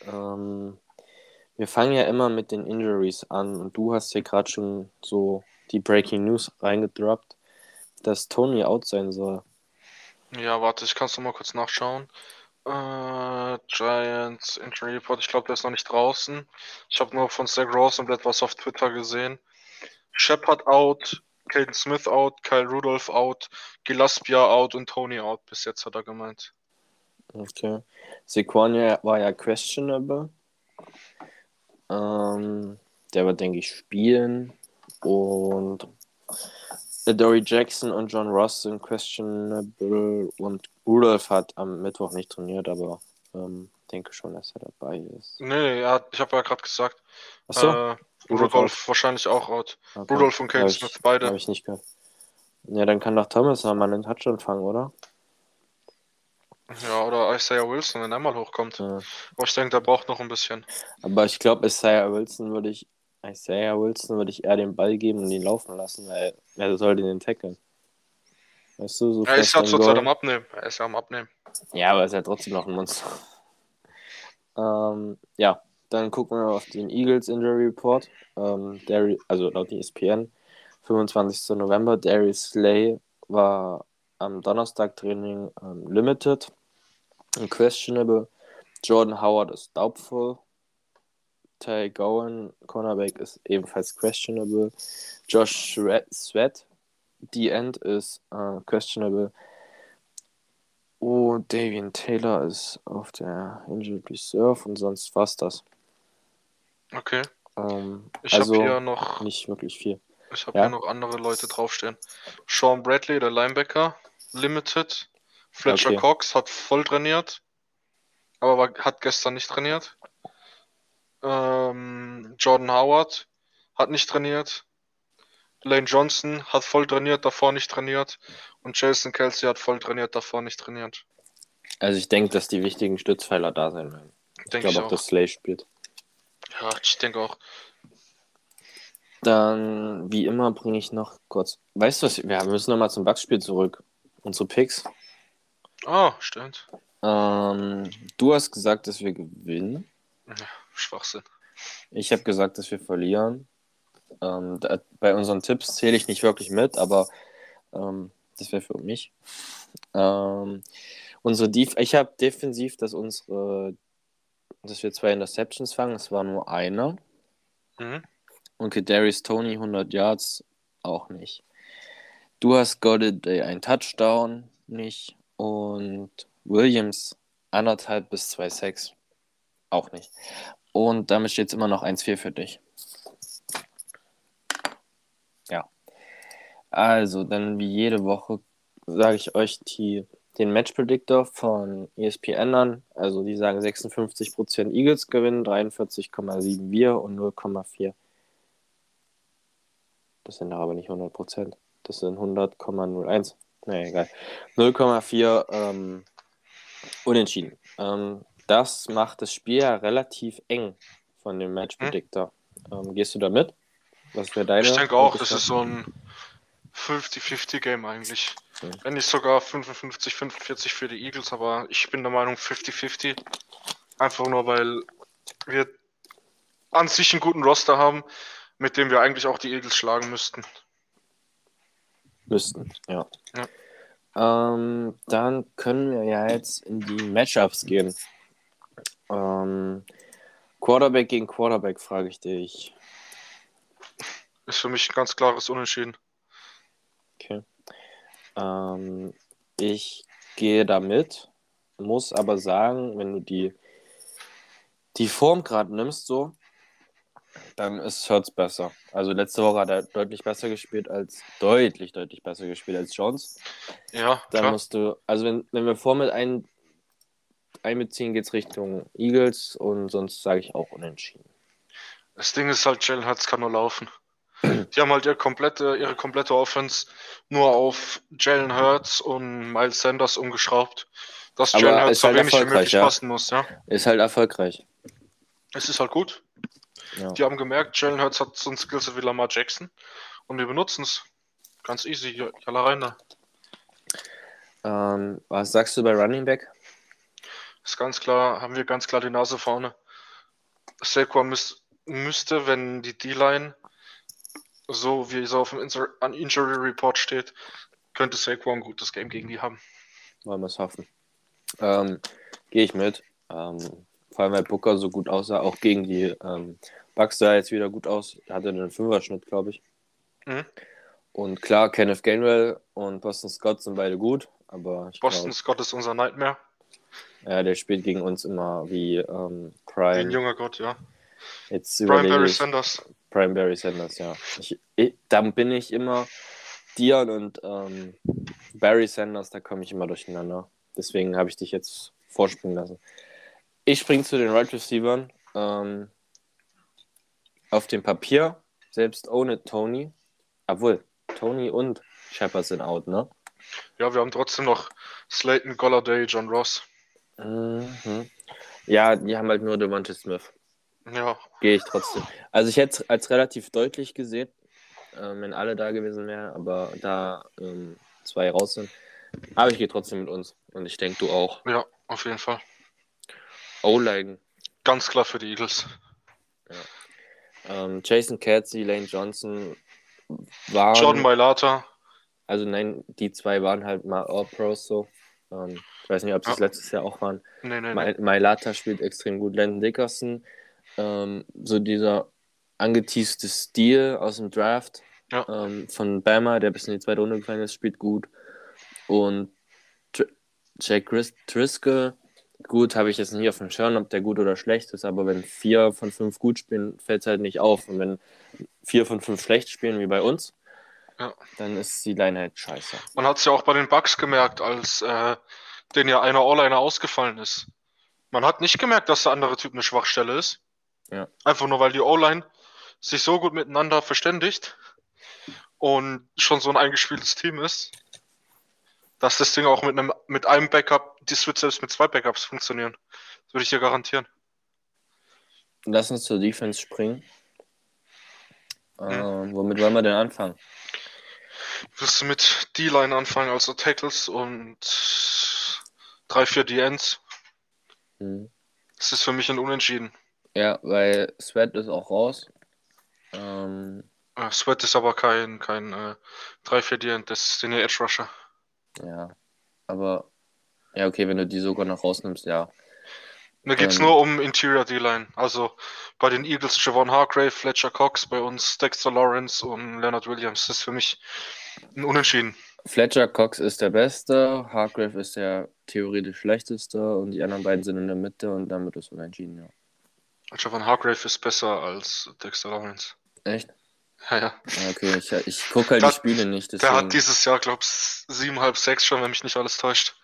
A: Ähm, wir fangen ja immer mit den Injuries an und du hast hier gerade schon so die Breaking News reingedroppt, dass Tony out sein soll.
B: Ja, warte, ich kann es mal kurz nachschauen. Äh, Giants Injury Report, ich glaube, der ist noch nicht draußen. Ich habe nur von Zach und etwas auf Twitter gesehen. Shepard out, Caden Smith out, Kyle Rudolph out, Gillaspia out und Tony out. Bis jetzt hat er gemeint.
A: Okay. Sequania war ja questionable. Ähm, der wird, denke ich, spielen. Und Dory Jackson und John Ross sind questionable. Und Rudolph hat am Mittwoch nicht trainiert, aber ähm, denke schon, dass er dabei ist.
B: Nee, er ich habe ja gerade gesagt. Achso. Äh, Rudolph, Rudolph wahrscheinlich auch out. Okay. Rudolph und Kate Smith, beide.
A: Habe ich nicht gehört. Ja, dann kann doch Thomas noch mal einen Touchdown fangen, oder?
B: Ja, oder Isaiah Wilson, wenn er mal hochkommt. Ja. Aber ich denke, der braucht noch ein bisschen.
A: Aber ich glaube, Isaiah Wilson würde ich Isaiah Wilson würde ich eher den Ball geben und ihn laufen lassen, weil er soll den tackeln.
B: Weißt du, so Er ist ja zurzeit am Abnehmen. Er ist ja am Abnehmen.
A: Ja, aber er ist ja trotzdem noch ein Monster. Ähm, ja, dann gucken wir auf den Eagles Injury Report. Ähm, Dari also laut ESPN, 25. November. Darius Slay war am Donnerstag Training ähm, limited und questionable. Jordan Howard ist doubtful. Ty Gowan, Cornerback, ist ebenfalls questionable. Josh Sweat, the end, ist uh, questionable. Oh, Davian Taylor ist auf der Injured Reserve und sonst war's das.
B: Okay.
A: Ähm, ich also habe hier noch nicht wirklich viel.
B: Ich habe ja? hier noch andere Leute draufstehen. Sean Bradley, der Linebacker, Limited. Fletcher okay. Cox hat voll trainiert, aber war, hat gestern nicht trainiert. Ähm, Jordan Howard hat nicht trainiert. Lane Johnson hat voll trainiert, davor nicht trainiert. Und Jason Kelsey hat voll trainiert, davor nicht trainiert.
A: Also ich denke, dass die wichtigen Stützpfeiler da sein werden. Denk ich glaube auch, dass Slay spielt.
B: Ja, ich denke auch.
A: Dann, wie immer, bringe ich noch kurz. Weißt du was? Wir müssen nochmal zum Backspiel zurück. Unsere Picks.
B: Oh, stimmt.
A: Ähm, du hast gesagt, dass wir gewinnen.
B: Ja, Schwachsinn.
A: Ich habe gesagt, dass wir verlieren. Ähm, da, bei unseren Tipps zähle ich nicht wirklich mit, aber ähm, das wäre für mich. Ähm, unsere Def ich habe defensiv, dass unsere dass wir zwei Interceptions fangen. Es war nur einer. Mhm. Und Kadarius Tony 100 Yards auch nicht. Du hast Goddard ein Touchdown nicht und Williams anderthalb bis zwei Sacks auch nicht. Und damit steht es immer noch 1-4 für dich. Also, dann wie jede Woche sage ich euch die den Match Predictor von ESPN an. Also die sagen 56% Eagles gewinnen, 43,7 wir und 0,4. Das sind aber nicht 100%. Das sind 100,01. Naja, egal. 0,4 ähm, unentschieden. Ähm, das macht das Spiel ja relativ eng von dem Match? Predictor. Hm? Ähm, gehst du da mit?
B: Was wäre deine? Ich denke auch, das ist so ein 50-50 Game eigentlich. Okay. Wenn nicht sogar 55-45 für die Eagles, aber ich bin der Meinung 50-50. Einfach nur, weil wir an sich einen guten Roster haben, mit dem wir eigentlich auch die Eagles schlagen müssten.
A: Müssten, ja. ja. Ähm, dann können wir ja jetzt in die Matchups gehen. Ähm, Quarterback gegen Quarterback, frage ich dich.
B: Ist für mich ein ganz klares Unentschieden.
A: Ähm, ich gehe damit, muss aber sagen, wenn du die, die Form gerade nimmst, so, dann ist Hurts besser. Also letzte Woche hat er deutlich besser gespielt als, deutlich, deutlich besser gespielt als Jones.
B: Ja,
A: Dann klar. musst du, also wenn, wenn wir vor mit ein, einbeziehen, geht es Richtung Eagles und sonst sage ich auch unentschieden.
B: Das Ding ist halt, Jalen Hurts kann nur laufen. Die haben halt ihre komplette, ihre komplette Offense nur auf Jalen Hurts und Miles Sanders umgeschraubt. Dass Jalen Hurts so halt wenig wie möglich ja. passen muss, ja.
A: Ist halt erfolgreich.
B: Es ist halt gut. Ja. Die haben gemerkt, Jalen Hurts hat so ein Skillset wie Lamar Jackson und wir benutzen es. Ganz easy, jalla rein da.
A: Ähm, was sagst du bei Running Back?
B: Ist ganz klar, haben wir ganz klar die Nase vorne. Saquon müß, müsste, wenn die D-Line so wie es auf dem Injury Report steht, könnte Saquon ein gutes Game gegen die haben.
A: Wollen wir es hoffen. Ähm, Gehe ich mit. Ähm, vor allem, weil Booker so gut aussah, auch gegen die ähm, Bucks sah jetzt wieder gut aus. Er hatte einen Fünfer-Schnitt, glaube ich. Mhm. Und klar, Kenneth Gainwell und Boston Scott sind beide gut, aber
B: Boston glaub, Scott ist unser Nightmare.
A: Ja, der spielt gegen uns immer wie ähm, Prime. Wie
B: ein junger Gott, ja.
A: Jetzt Prime Barry Sanders. Prime Barry Sanders, ja. Ich, ich, dann bin ich immer Dion und ähm, Barry Sanders, da komme ich immer durcheinander. Deswegen habe ich dich jetzt vorspringen lassen. Ich springe zu den Right Receivers. Ähm, auf dem Papier, selbst ohne Tony, obwohl Tony und Shepard sind out, ne?
B: Ja, wir haben trotzdem noch Slayton, Golladay, John Ross.
A: Mhm. Ja, die haben halt nur Devontae Smith.
B: Ja.
A: Gehe ich trotzdem. Also ich hätte es als relativ deutlich gesehen, ähm, wenn alle da gewesen wären, aber da ähm, zwei raus sind. Aber ich gehe trotzdem mit uns. Und ich denke, du auch.
B: Ja, auf jeden Fall.
A: O-Line.
B: Ganz klar für die Eagles.
A: Ja. Ähm, Jason Kelsey, Lane Johnson waren.
B: Jordan Mailata.
A: Also nein, die zwei waren halt mal All-Pros so. Ähm, ich weiß nicht, ob sie es ja. letztes Jahr auch waren.
B: Nee, nee,
A: nee. Mailata spielt extrem gut. Landon Dickerson ähm, so dieser angeteaste Stil aus dem Draft ja. ähm, von Bama, der bis in die zweite Runde gefallen ist, spielt gut. Und Tr Jack Driscoll, gut, habe ich jetzt nicht auf dem Schirm, ob der gut oder schlecht ist, aber wenn vier von fünf gut spielen, fällt es halt nicht auf. Und wenn vier von fünf schlecht spielen, wie bei uns, ja. dann ist die Line halt scheiße.
B: Man hat es ja auch bei den Bugs gemerkt, als äh, den ja einer All-Liner ausgefallen ist. Man hat nicht gemerkt, dass der andere Typ eine Schwachstelle ist.
A: Ja.
B: Einfach nur, weil die O-Line sich so gut miteinander verständigt und schon so ein eingespieltes Team ist, dass das Ding auch mit einem mit einem Backup, das wird selbst mit zwei Backups funktionieren. Das würde ich dir garantieren.
A: Lass uns zur Defense springen. Hm. Äh, womit wollen wir denn anfangen?
B: Wirst du mit D-Line anfangen, also Tackles und drei, vier D-Ends? Hm. Das ist für mich ein Unentschieden.
A: Ja, weil Sweat ist auch raus. Ähm,
B: ah, Sweat ist aber kein, kein äh, 3-4 das ist der Edge Rusher.
A: Ja, aber ja, okay, wenn du die sogar noch rausnimmst, ja.
B: Da geht es ähm, nur um Interior D-Line. Also bei den Eagles Javon Hargrave, Fletcher Cox, bei uns Dexter Lawrence und Leonard Williams. Das ist für mich ein Unentschieden.
A: Fletcher Cox ist der Beste, Hargrave ist der theoretisch schlechteste und die anderen beiden sind in der Mitte und damit ist unentschieden, ja.
B: Javon Hargrave ist besser als Dexter Lawrence.
A: Echt?
B: Ja, ja.
A: Okay, ich, ich gucke halt der, die Spiele nicht.
B: Deswegen... Der hat dieses Jahr, glaube ich, siebeneinhalb, sechs schon, wenn mich nicht alles täuscht.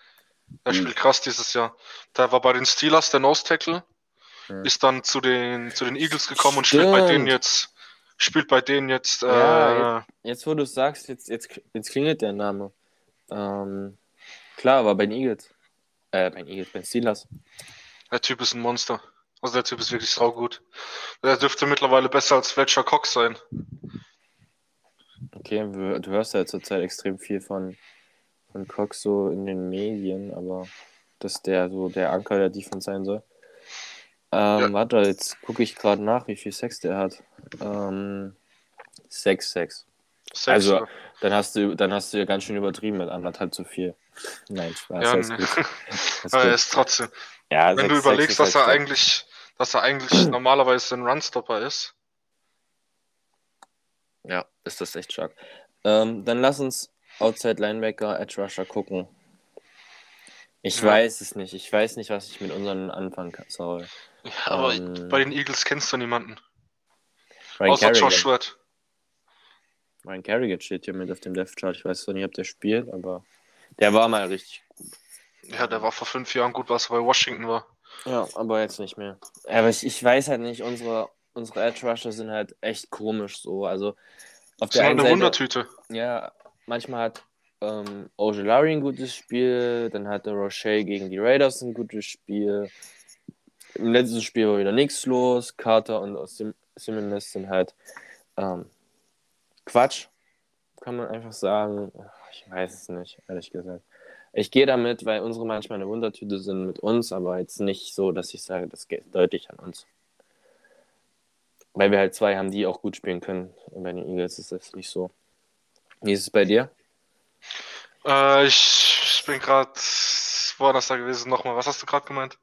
B: Er hm. spielt krass dieses Jahr. Der war bei den Steelers der Nose Tackle, hm. ist dann zu den, zu den Eagles gekommen und spielt bei denen jetzt, spielt bei denen jetzt. Ja,
A: äh, jetzt, jetzt, wo du sagst, jetzt, jetzt, jetzt klingelt der Name. Ähm, klar, aber bei den Eagles. Äh, bei den Eagles, bei den Steelers.
B: Der Typ ist ein Monster. Also der Typ ist wirklich saugut. Der dürfte mittlerweile besser als Fletcher Cox sein.
A: Okay, du hörst ja zurzeit extrem viel von, von Cox so in den Medien, aber dass der so der Anker der Defense sein soll. Ähm, ja. Warte, jetzt gucke ich gerade nach, wie viel Sex der hat. Ähm, 6 Sex. Also, dann hast du, dann hast du ja ganz schön übertrieben mit anderthalb zu viel. Nein, Spaß. Ja,
B: nee. Aber er ist trotzdem. Ja, Wenn 6, du überlegst, 6 dass er eigentlich dass er eigentlich normalerweise ein Runstopper ist.
A: Ja, ist das echt stark. Ähm, dann lass uns Outside Linebacker, Edge Rusher gucken. Ich ja. weiß es nicht. Ich weiß nicht, was ich mit unseren anfangen soll.
B: Ja, aber ähm, bei den Eagles kennst du niemanden. Ryan Außer Carrigan. Josh Sweat.
A: Ryan Carrigan steht hier mit auf dem Left Chart. Ich weiß zwar nicht, ob der spielt, aber der war mal richtig gut.
B: Ja, der war vor fünf Jahren gut, was er bei Washington war.
A: Ja, aber jetzt nicht mehr. Aber ich, ich weiß halt nicht, unsere, unsere Edge Rusher sind halt echt komisch so. Also
B: auf der einen eine Seite, Wundertüte.
A: Ja, manchmal hat ähm, Ojolari ein gutes Spiel, dann hatte Roche gegen die Raiders ein gutes Spiel. Im letzten Spiel war wieder nichts los. Carter und Sim Simmons sind halt ähm, Quatsch, kann man einfach sagen. Ich weiß es nicht, ehrlich gesagt. Ich gehe damit, weil unsere manchmal eine Wundertüte sind mit uns, aber jetzt nicht so, dass ich sage, das geht deutlich an uns. Weil wir halt zwei haben, die auch gut spielen können. Und bei den Eagles ist das nicht so. Wie ist es bei dir?
B: Äh, ich, bin gerade woanders da gewesen. Nochmal, was hast du gerade gemeint?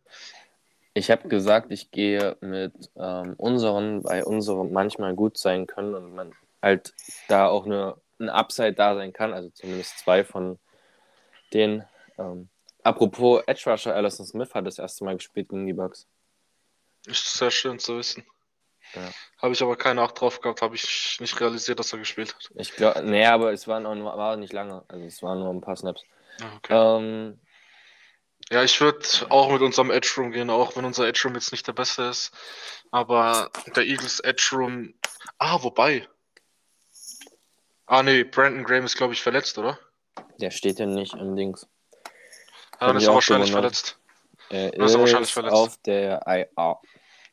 A: Ich habe gesagt, ich gehe mit ähm, unseren, bei unseren manchmal gut sein können und man halt da auch eine, ein Upside da sein kann, also zumindest zwei von den. Ähm, apropos Edge Rusher, Allison Smith hat das erste Mal gespielt gegen die Bucks.
B: Ist sehr schön zu wissen. Ja. Habe ich aber keine Acht drauf gehabt, habe ich nicht realisiert, dass er gespielt hat.
A: Ich glaube, nee, aber es war, noch, war nicht lange. Also es waren nur ein paar Snaps.
B: Ah, okay. Ähm, ja, ich würde auch mit unserem Edge Room gehen, auch wenn unser Edge Room jetzt nicht der beste ist. Aber der Eagles Edge Room. Ah, wobei. Ah, nee, Brandon Graham ist, glaube ich, verletzt, oder?
A: Der steht ja nicht im Dings.
B: Ja, dann ist er wahrscheinlich verletzt.
A: Er ist, ist wahrscheinlich verletzt. auf der IR.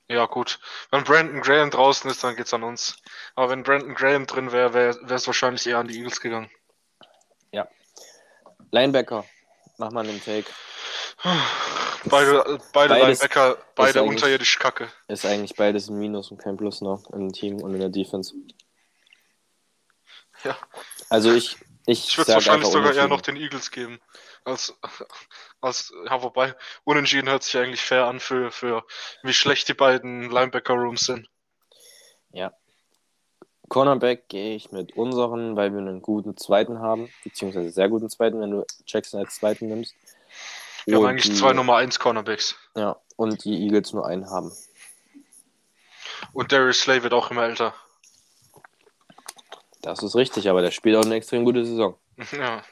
B: Ja, gut. Wenn Brandon Graham draußen ist, dann geht's an uns. Aber wenn Brandon Graham drin wäre, wäre es wahrscheinlich eher an die Eagles gegangen.
A: Ja. Linebacker. Mach mal einen Take.
B: Beide, beide beides Linebacker, beide unterirdisch kacke.
A: Ist eigentlich beides ein Minus und kein Plus noch im Team und in der Defense.
B: Ja.
A: Also ich. Ich,
B: ich würde es wahrscheinlich sogar eher noch den Eagles geben. Als, als, ja, wobei, unentschieden hört sich eigentlich fair an für, für wie schlecht die beiden Linebacker-Rooms sind.
A: Ja. Cornerback gehe ich mit unseren, weil wir einen guten zweiten haben, beziehungsweise sehr guten zweiten, wenn du Jackson als zweiten nimmst.
B: Wir und haben eigentlich die, zwei Nummer 1 Cornerbacks.
A: Ja, und die Eagles nur einen haben.
B: Und Darius Slay wird auch immer älter.
A: Das ist richtig, aber der spielt auch eine extrem gute Saison.
B: Ja,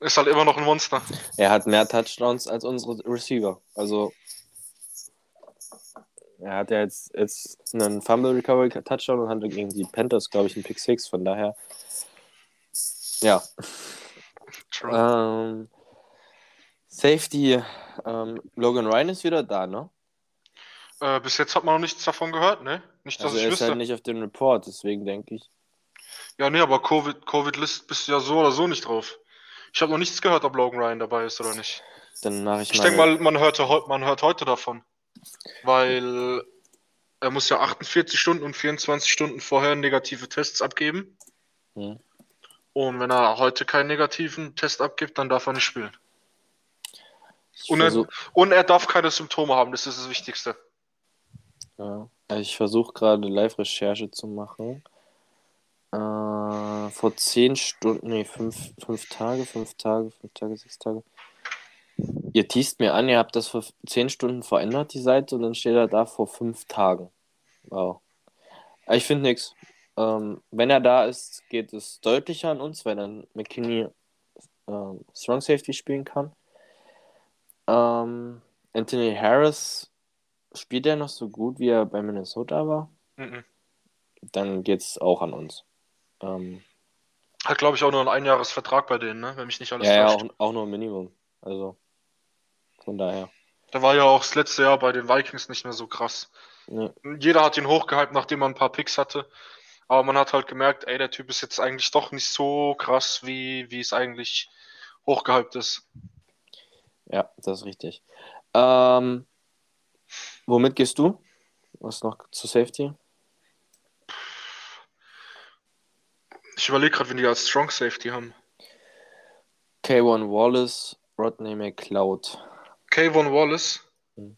B: ist halt immer noch ein Monster.
A: Er hat mehr Touchdowns als unsere Receiver. Also er hat ja jetzt, jetzt einen Fumble Recovery Touchdown und hatte gegen die Panthers, glaube ich, einen Pick 6. Von daher, ja. Ähm, Safety, ähm, Logan Ryan ist wieder da, ne?
B: Äh, bis jetzt hat man noch nichts davon gehört, ne? Nicht, dass
A: also
B: ich
A: er
B: wüsste.
A: ist halt nicht auf dem Report, deswegen denke ich.
B: Ja, nee, aber Covid-List COVID bist du ja so oder so nicht drauf. Ich habe noch nichts gehört, ob Logan Ryan dabei ist oder nicht.
A: Dann mache ich
B: Ich denke mal, man hört, man hört heute davon. Weil er muss ja 48 Stunden und 24 Stunden vorher negative Tests abgeben. Hm. Und wenn er heute keinen negativen Test abgibt, dann darf er nicht spielen. Und er, und er, darf keine Symptome haben, das ist das Wichtigste.
A: Ja, ich versuche gerade Live-Recherche zu machen. Äh, vor 10 Stunden, nee, 5 Tage, 5 Tage, 5 Tage, 6 Tage. Ihr teast mir an, ihr habt das vor 10 Stunden verändert, die Seite, und dann steht er da vor 5 Tagen. Wow. Ich finde nichts. Ähm, wenn er da ist, geht es deutlicher an uns, weil dann McKinney ähm, Strong Safety spielen kann. Ähm, Anthony Harris spielt er noch so gut, wie er bei Minnesota war? Mhm. Dann geht es auch an uns. Ähm,
B: Hat, glaube ich, auch nur einen Einjahresvertrag bei denen, ne? wenn mich nicht alles
A: ja. Ja, auch, auch nur ein Minimum. Also, von daher.
B: Der war ja auch das letzte Jahr bei den Vikings nicht mehr so krass. Nee. Jeder hat ihn hochgehypt, nachdem man ein paar Picks hatte. Aber man hat halt gemerkt, ey, der Typ ist jetzt eigentlich doch nicht so krass, wie, wie es eigentlich hochgehypt ist.
A: Ja, das ist richtig. Ähm, womit gehst du? Was noch zu Safety?
B: Ich überlege gerade, wenn die als Strong Safety haben.
A: K1 Wallace, Rodney McLeod.
B: K1 Wallace? Hm.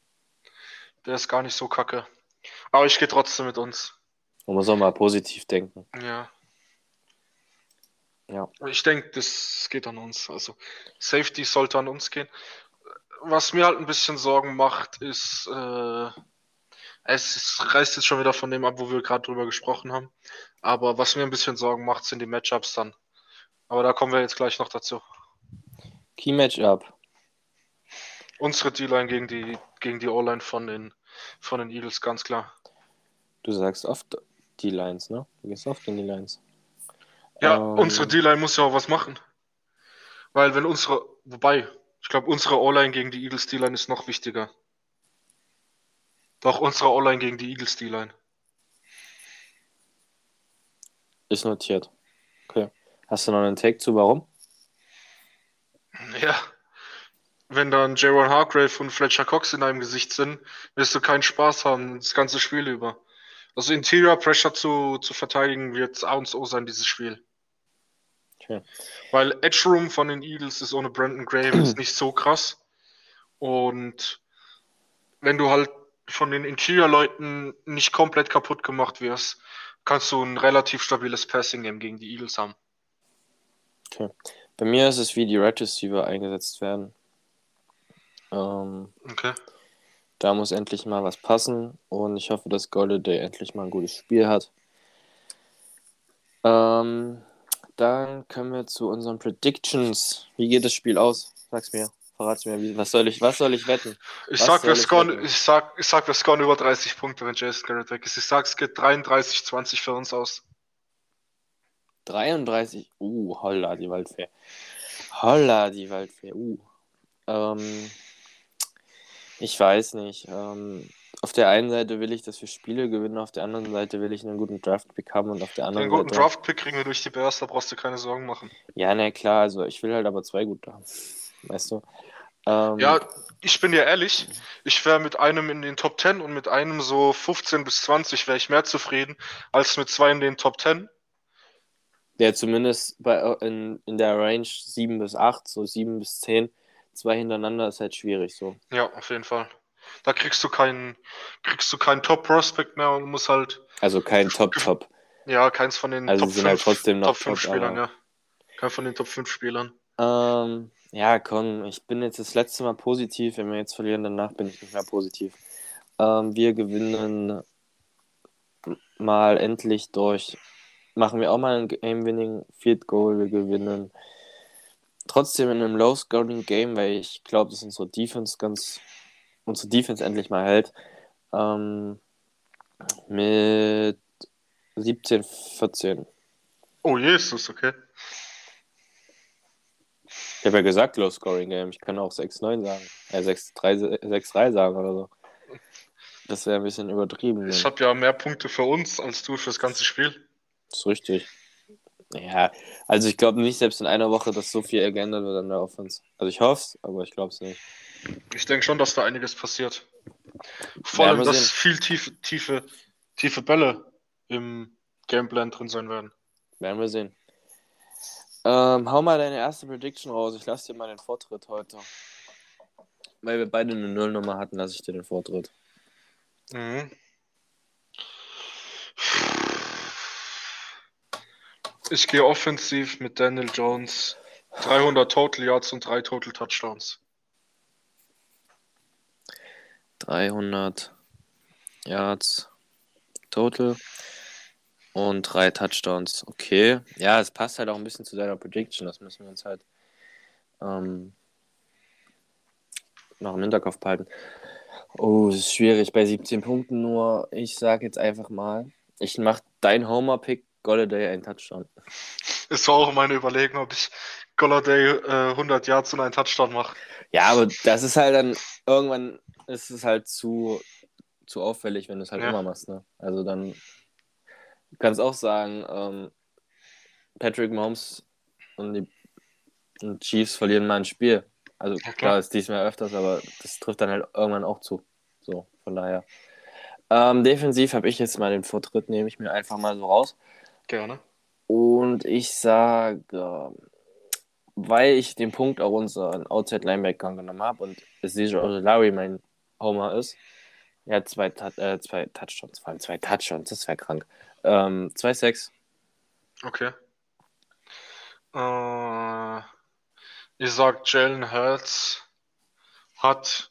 B: Der ist gar nicht so kacke. Aber ich gehe trotzdem mit uns.
A: Und man soll mal positiv denken.
B: Ja.
A: Ja.
B: Ich denke, das geht an uns. Also Safety sollte an uns gehen. Was mir halt ein bisschen Sorgen macht, ist, äh, es reißt jetzt schon wieder von dem ab, wo wir gerade drüber gesprochen haben. Aber was mir ein bisschen Sorgen macht, sind die Matchups dann. Aber da kommen wir jetzt gleich noch dazu.
A: Key Matchup.
B: Unsere D-Line gegen die, gegen die O-Line von den, von den Eagles, ganz klar.
A: Du sagst oft die Lines, ne? Du gehst oft in die Lines.
B: Ja, ähm, unsere D-Line muss ja auch was machen. Weil wenn unsere, wobei, ich glaube, unsere O-Line gegen die Eagles D-Line ist noch wichtiger. Doch, unsere O-Line gegen die Eagles D-Line.
A: Ist notiert. Okay. Hast du noch einen Take zu, warum?
B: Ja, wenn dann Jaron Hargrave und Fletcher Cox in deinem Gesicht sind, wirst du keinen Spaß haben, das ganze Spiel über. Also Interior Pressure zu, zu verteidigen wird A und O sein, dieses Spiel. Okay. Weil Edge Room von den Eagles ist ohne Brandon Graham ist nicht so krass. Und wenn du halt von den Interior-Leuten nicht komplett kaputt gemacht wirst, kannst du ein relativ stabiles Passing-Game gegen die Eagles haben.
A: Okay. Bei mir ist es, wie die Red Receiver eingesetzt werden. Ähm, okay. Da muss endlich mal was passen und ich hoffe, dass Golladay endlich mal ein gutes Spiel hat. Ähm, dann können wir zu unseren Predictions. Wie geht das Spiel aus? Sag's mir. Verrat's mir, was soll ich, was soll ich wetten?
B: Ich sag, wir scoren, ich sag, ich sag, wir scoren über 30 Punkte, wenn Jason Garrett weg ist. Ich sag, es geht 33-20 für uns aus.
A: 33, uh, holla, die Waldfee. Holla, die Waldfee, uh. Ähm, ich weiß nicht. Ähm, auf der einen Seite will ich, dass wir Spiele gewinnen, auf der anderen Seite will ich einen guten Draft-Pick haben und auf der anderen
B: Seite. Den guten Draft-Pick kriegen wir durch die Bears, da brauchst du keine Sorgen machen.
A: Ja, ne, klar, also ich will halt aber zwei gute haben. Weißt du?
B: Ähm, ja, ich bin dir ehrlich, ich wäre mit einem in den Top 10 und mit einem so 15 bis 20 wäre ich mehr zufrieden, als mit zwei in den Top 10.
A: Der zumindest bei, in, in der Range 7 bis 8, so 7 bis 10 zwei hintereinander ist halt schwierig so.
B: Ja, auf jeden Fall. Da kriegst du keinen, kriegst du keinen Top-Prospect mehr und musst halt.
A: Also kein Top-Top.
B: Ja, keins von den
A: also Top, sind 5, halt trotzdem noch
B: Top 5 Spielern, ja. Kein von den Top 5 Spielern.
A: Ähm, ja, komm, ich bin jetzt das letzte Mal positiv. Wenn wir jetzt verlieren, danach bin ich nicht mehr positiv. Ähm, wir gewinnen mal endlich durch. Machen wir auch mal ein Game-Winning Field Goal. Wir gewinnen trotzdem in einem Low-Scoring-Game, weil ich glaube, dass unsere Defense ganz, unsere Defense endlich mal hält. Ähm, mit 17, 14.
B: Oh Jesus, okay.
A: Ich habe ja gesagt Low-Scoring-Game. Ich kann auch 6-9 sagen. Äh, 6-3 sagen oder so. Das wäre ein bisschen übertrieben.
B: Ich habe ja mehr Punkte für uns als du fürs ganze Spiel.
A: Das ist richtig. Ja, also ich glaube nicht, selbst in einer Woche, dass so viel geändert wird an der Offense. Also ich hoffe es, aber ich glaube es nicht.
B: Ich denke schon, dass da einiges passiert. Vor allem, dass viel tiefe, tiefe, tiefe Bälle im Gameplan drin sein werden.
A: Werden wir sehen. Ähm, hau mal deine erste Prediction raus. Ich lasse dir mal den Vortritt heute. Weil wir beide eine Nullnummer hatten, lasse ich dir den Vortritt. Mhm.
B: Ich gehe offensiv mit Daniel Jones. 300 Total Yards und 3 Total Touchdowns.
A: 300 Yards Total und 3 Touchdowns. Okay. Ja, es passt halt auch ein bisschen zu deiner Prediction. Das müssen wir uns halt ähm, noch im Hinterkopf behalten. Oh, es ist schwierig bei 17 Punkten nur. Ich sage jetzt einfach mal, ich mache dein Homer-Pick Golladay ein Touchdown.
B: Es war auch meine Überlegung, ob ich Golladay äh, 100 Yards und einen Touchdown mache.
A: Ja, aber das ist halt dann, irgendwann ist es halt zu, zu auffällig, wenn du es halt ja. immer machst. Ne? Also dann, du kannst auch sagen, ähm, Patrick Mahomes und die und Chiefs verlieren mal ein Spiel. Also ja, klar. klar ist diesmal öfters, aber das trifft dann halt irgendwann auch zu. So, von daher. Ähm, defensiv habe ich jetzt mal den Vortritt, nehme ich mir einfach mal so raus.
B: Gerne.
A: Und ich sage, weil ich den Punkt auch unseren Outside Linebacker genommen habe und es ist Larry mein Homer ist, er hat zwei, äh, zwei Touchdowns, vor allem zwei Touchdowns, das wäre krank. Ähm, zwei Sacks.
B: Okay. Äh, ich sag, Jalen Hurts hat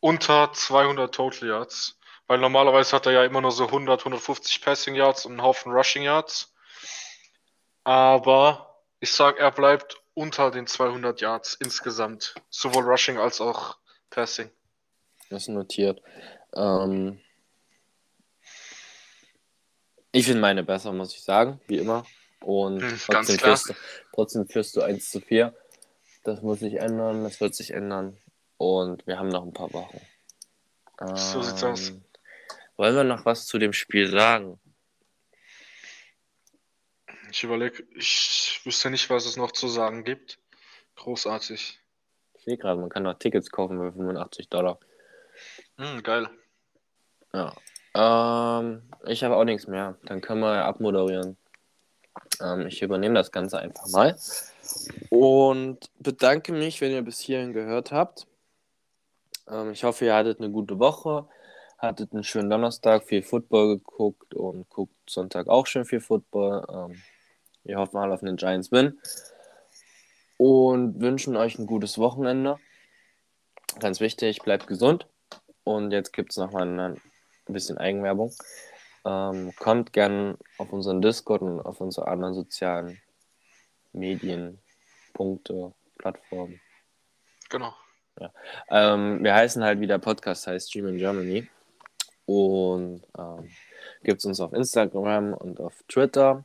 B: unter 200 Total Yards. Weil normalerweise hat er ja immer nur so 100, 150 Passing Yards und einen Haufen Rushing Yards. Aber ich sag, er bleibt unter den 200 Yards insgesamt. Sowohl Rushing als auch Passing.
A: Das ist notiert. Ähm, ich finde meine besser, muss ich sagen, wie immer. Und hm, trotzdem, führst du, trotzdem führst du 1 zu 4. Das muss sich ändern, das wird sich ändern. Und wir haben noch ein paar Wochen. Ähm, so sieht's aus. Ähm, wollen wir noch was zu dem Spiel sagen?
B: Ich überlege, ich wüsste nicht, was es noch zu sagen gibt. Großartig.
A: Ich sehe gerade, man kann noch Tickets kaufen für 85 Dollar.
B: Hm, geil.
A: Ja. Ähm, ich habe auch nichts mehr. Dann können wir abmoderieren. Ähm, ich übernehme das Ganze einfach mal. Und bedanke mich, wenn ihr bis hierhin gehört habt. Ähm, ich hoffe, ihr hattet eine gute Woche, hattet einen schönen Donnerstag, viel Football geguckt und guckt Sonntag auch schön viel Football. Ähm, wir hoffen alle auf einen Giants Win und wünschen euch ein gutes Wochenende. Ganz wichtig, bleibt gesund. Und jetzt gibt es nochmal ein bisschen Eigenwerbung. Ähm, kommt gerne auf unseren Discord und auf unsere anderen sozialen Medien, Punkte, Plattformen.
B: Genau.
A: Ja. Ähm, wir heißen halt, wie der Podcast heißt, Stream in Germany. Und ähm, gibt es uns auf Instagram und auf Twitter.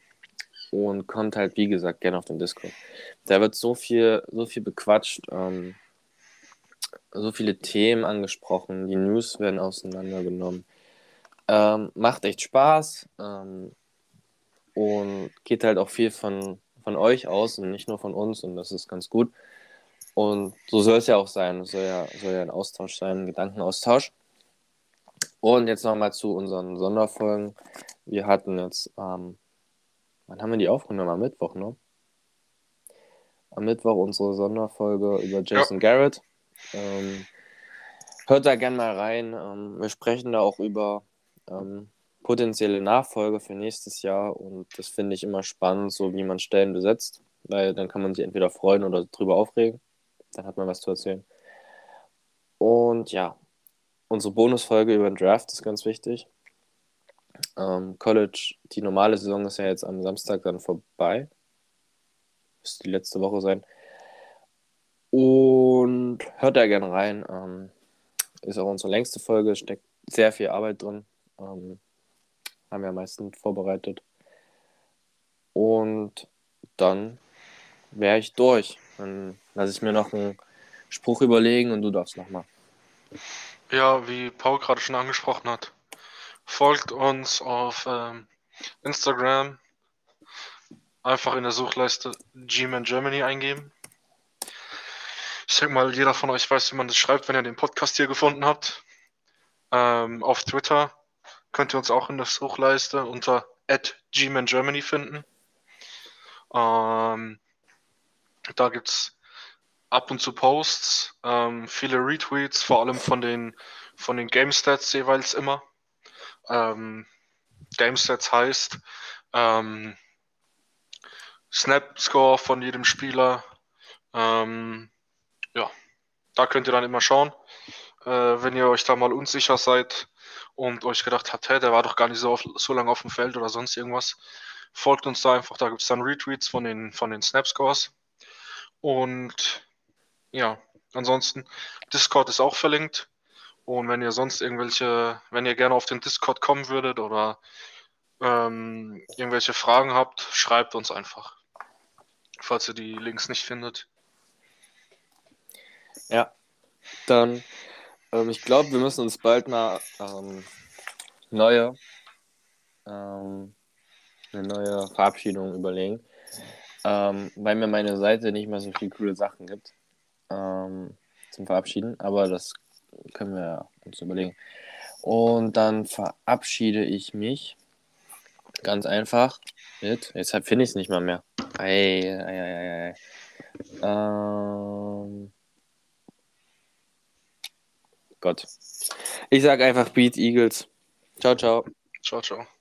A: Und kommt halt, wie gesagt, gerne auf den Discord. Da wird so viel, so viel bequatscht, ähm, so viele Themen angesprochen, die News werden auseinandergenommen. Ähm, macht echt Spaß ähm, und geht halt auch viel von, von euch aus und nicht nur von uns und das ist ganz gut. Und so soll es ja auch sein. Es soll ja, soll ja ein Austausch sein, ein Gedankenaustausch. Und jetzt nochmal zu unseren Sonderfolgen. Wir hatten jetzt, ähm, wann haben wir die aufgenommen? Am Mittwoch, ne? Am Mittwoch unsere Sonderfolge über Jason ja. Garrett. Ähm, hört da gerne mal rein. Ähm, wir sprechen da auch über ähm, potenzielle Nachfolge für nächstes Jahr und das finde ich immer spannend, so wie man Stellen besetzt, weil dann kann man sich entweder freuen oder drüber aufregen. Dann hat man was zu erzählen. Und ja, unsere Bonusfolge über den Draft ist ganz wichtig. Ähm, College, die normale Saison ist ja jetzt am Samstag dann vorbei. Müsste die letzte Woche sein. Und hört da gerne rein. Ähm, ist auch unsere längste Folge, steckt sehr viel Arbeit drin. Ähm, haben wir am meisten vorbereitet. Und dann wäre ich durch. Dann lasse ich mir noch einen Spruch überlegen und du darfst nochmal.
B: Ja, wie Paul gerade schon angesprochen hat, folgt uns auf ähm, Instagram. Einfach in der Suchleiste G-Man Germany eingeben. Ich denke mal, jeder von euch weiß, wie man das schreibt, wenn ihr den Podcast hier gefunden habt. Ähm, auf Twitter könnt ihr uns auch in der Suchleiste unter @gmangermany finden. Ähm, da gibt es ab und zu Posts, ähm, viele Retweets, vor allem von den von den Game Stats jeweils immer. Ähm, Game Stats heißt ähm, Snap Score von jedem Spieler. Ähm, ja, da könnt ihr dann immer schauen. Äh, wenn ihr euch da mal unsicher seid, und euch gedacht habt, hey, der war doch gar nicht so, auf, so lange auf dem Feld oder sonst irgendwas, folgt uns da einfach. Da gibt es dann Retweets von den, von den Snapscores. Und ja, ansonsten, Discord ist auch verlinkt. Und wenn ihr sonst irgendwelche, wenn ihr gerne auf den Discord kommen würdet oder ähm, irgendwelche Fragen habt, schreibt uns einfach. Falls ihr die Links nicht findet.
A: Ja, dann ähm, ich glaube, wir müssen uns bald mal ähm, neue, ähm, eine neue Verabschiedung überlegen, ähm, weil mir meine Seite nicht mehr so viele coole Sachen gibt ähm, zum Verabschieden, aber das können wir uns überlegen. Und dann verabschiede ich mich ganz einfach mit, jetzt finde ich es nicht mal mehr. Ei, ei, ei, ei, ei. Ähm, Gott. Ich sage einfach Beat Eagles. Ciao, ciao.
B: Ciao, ciao.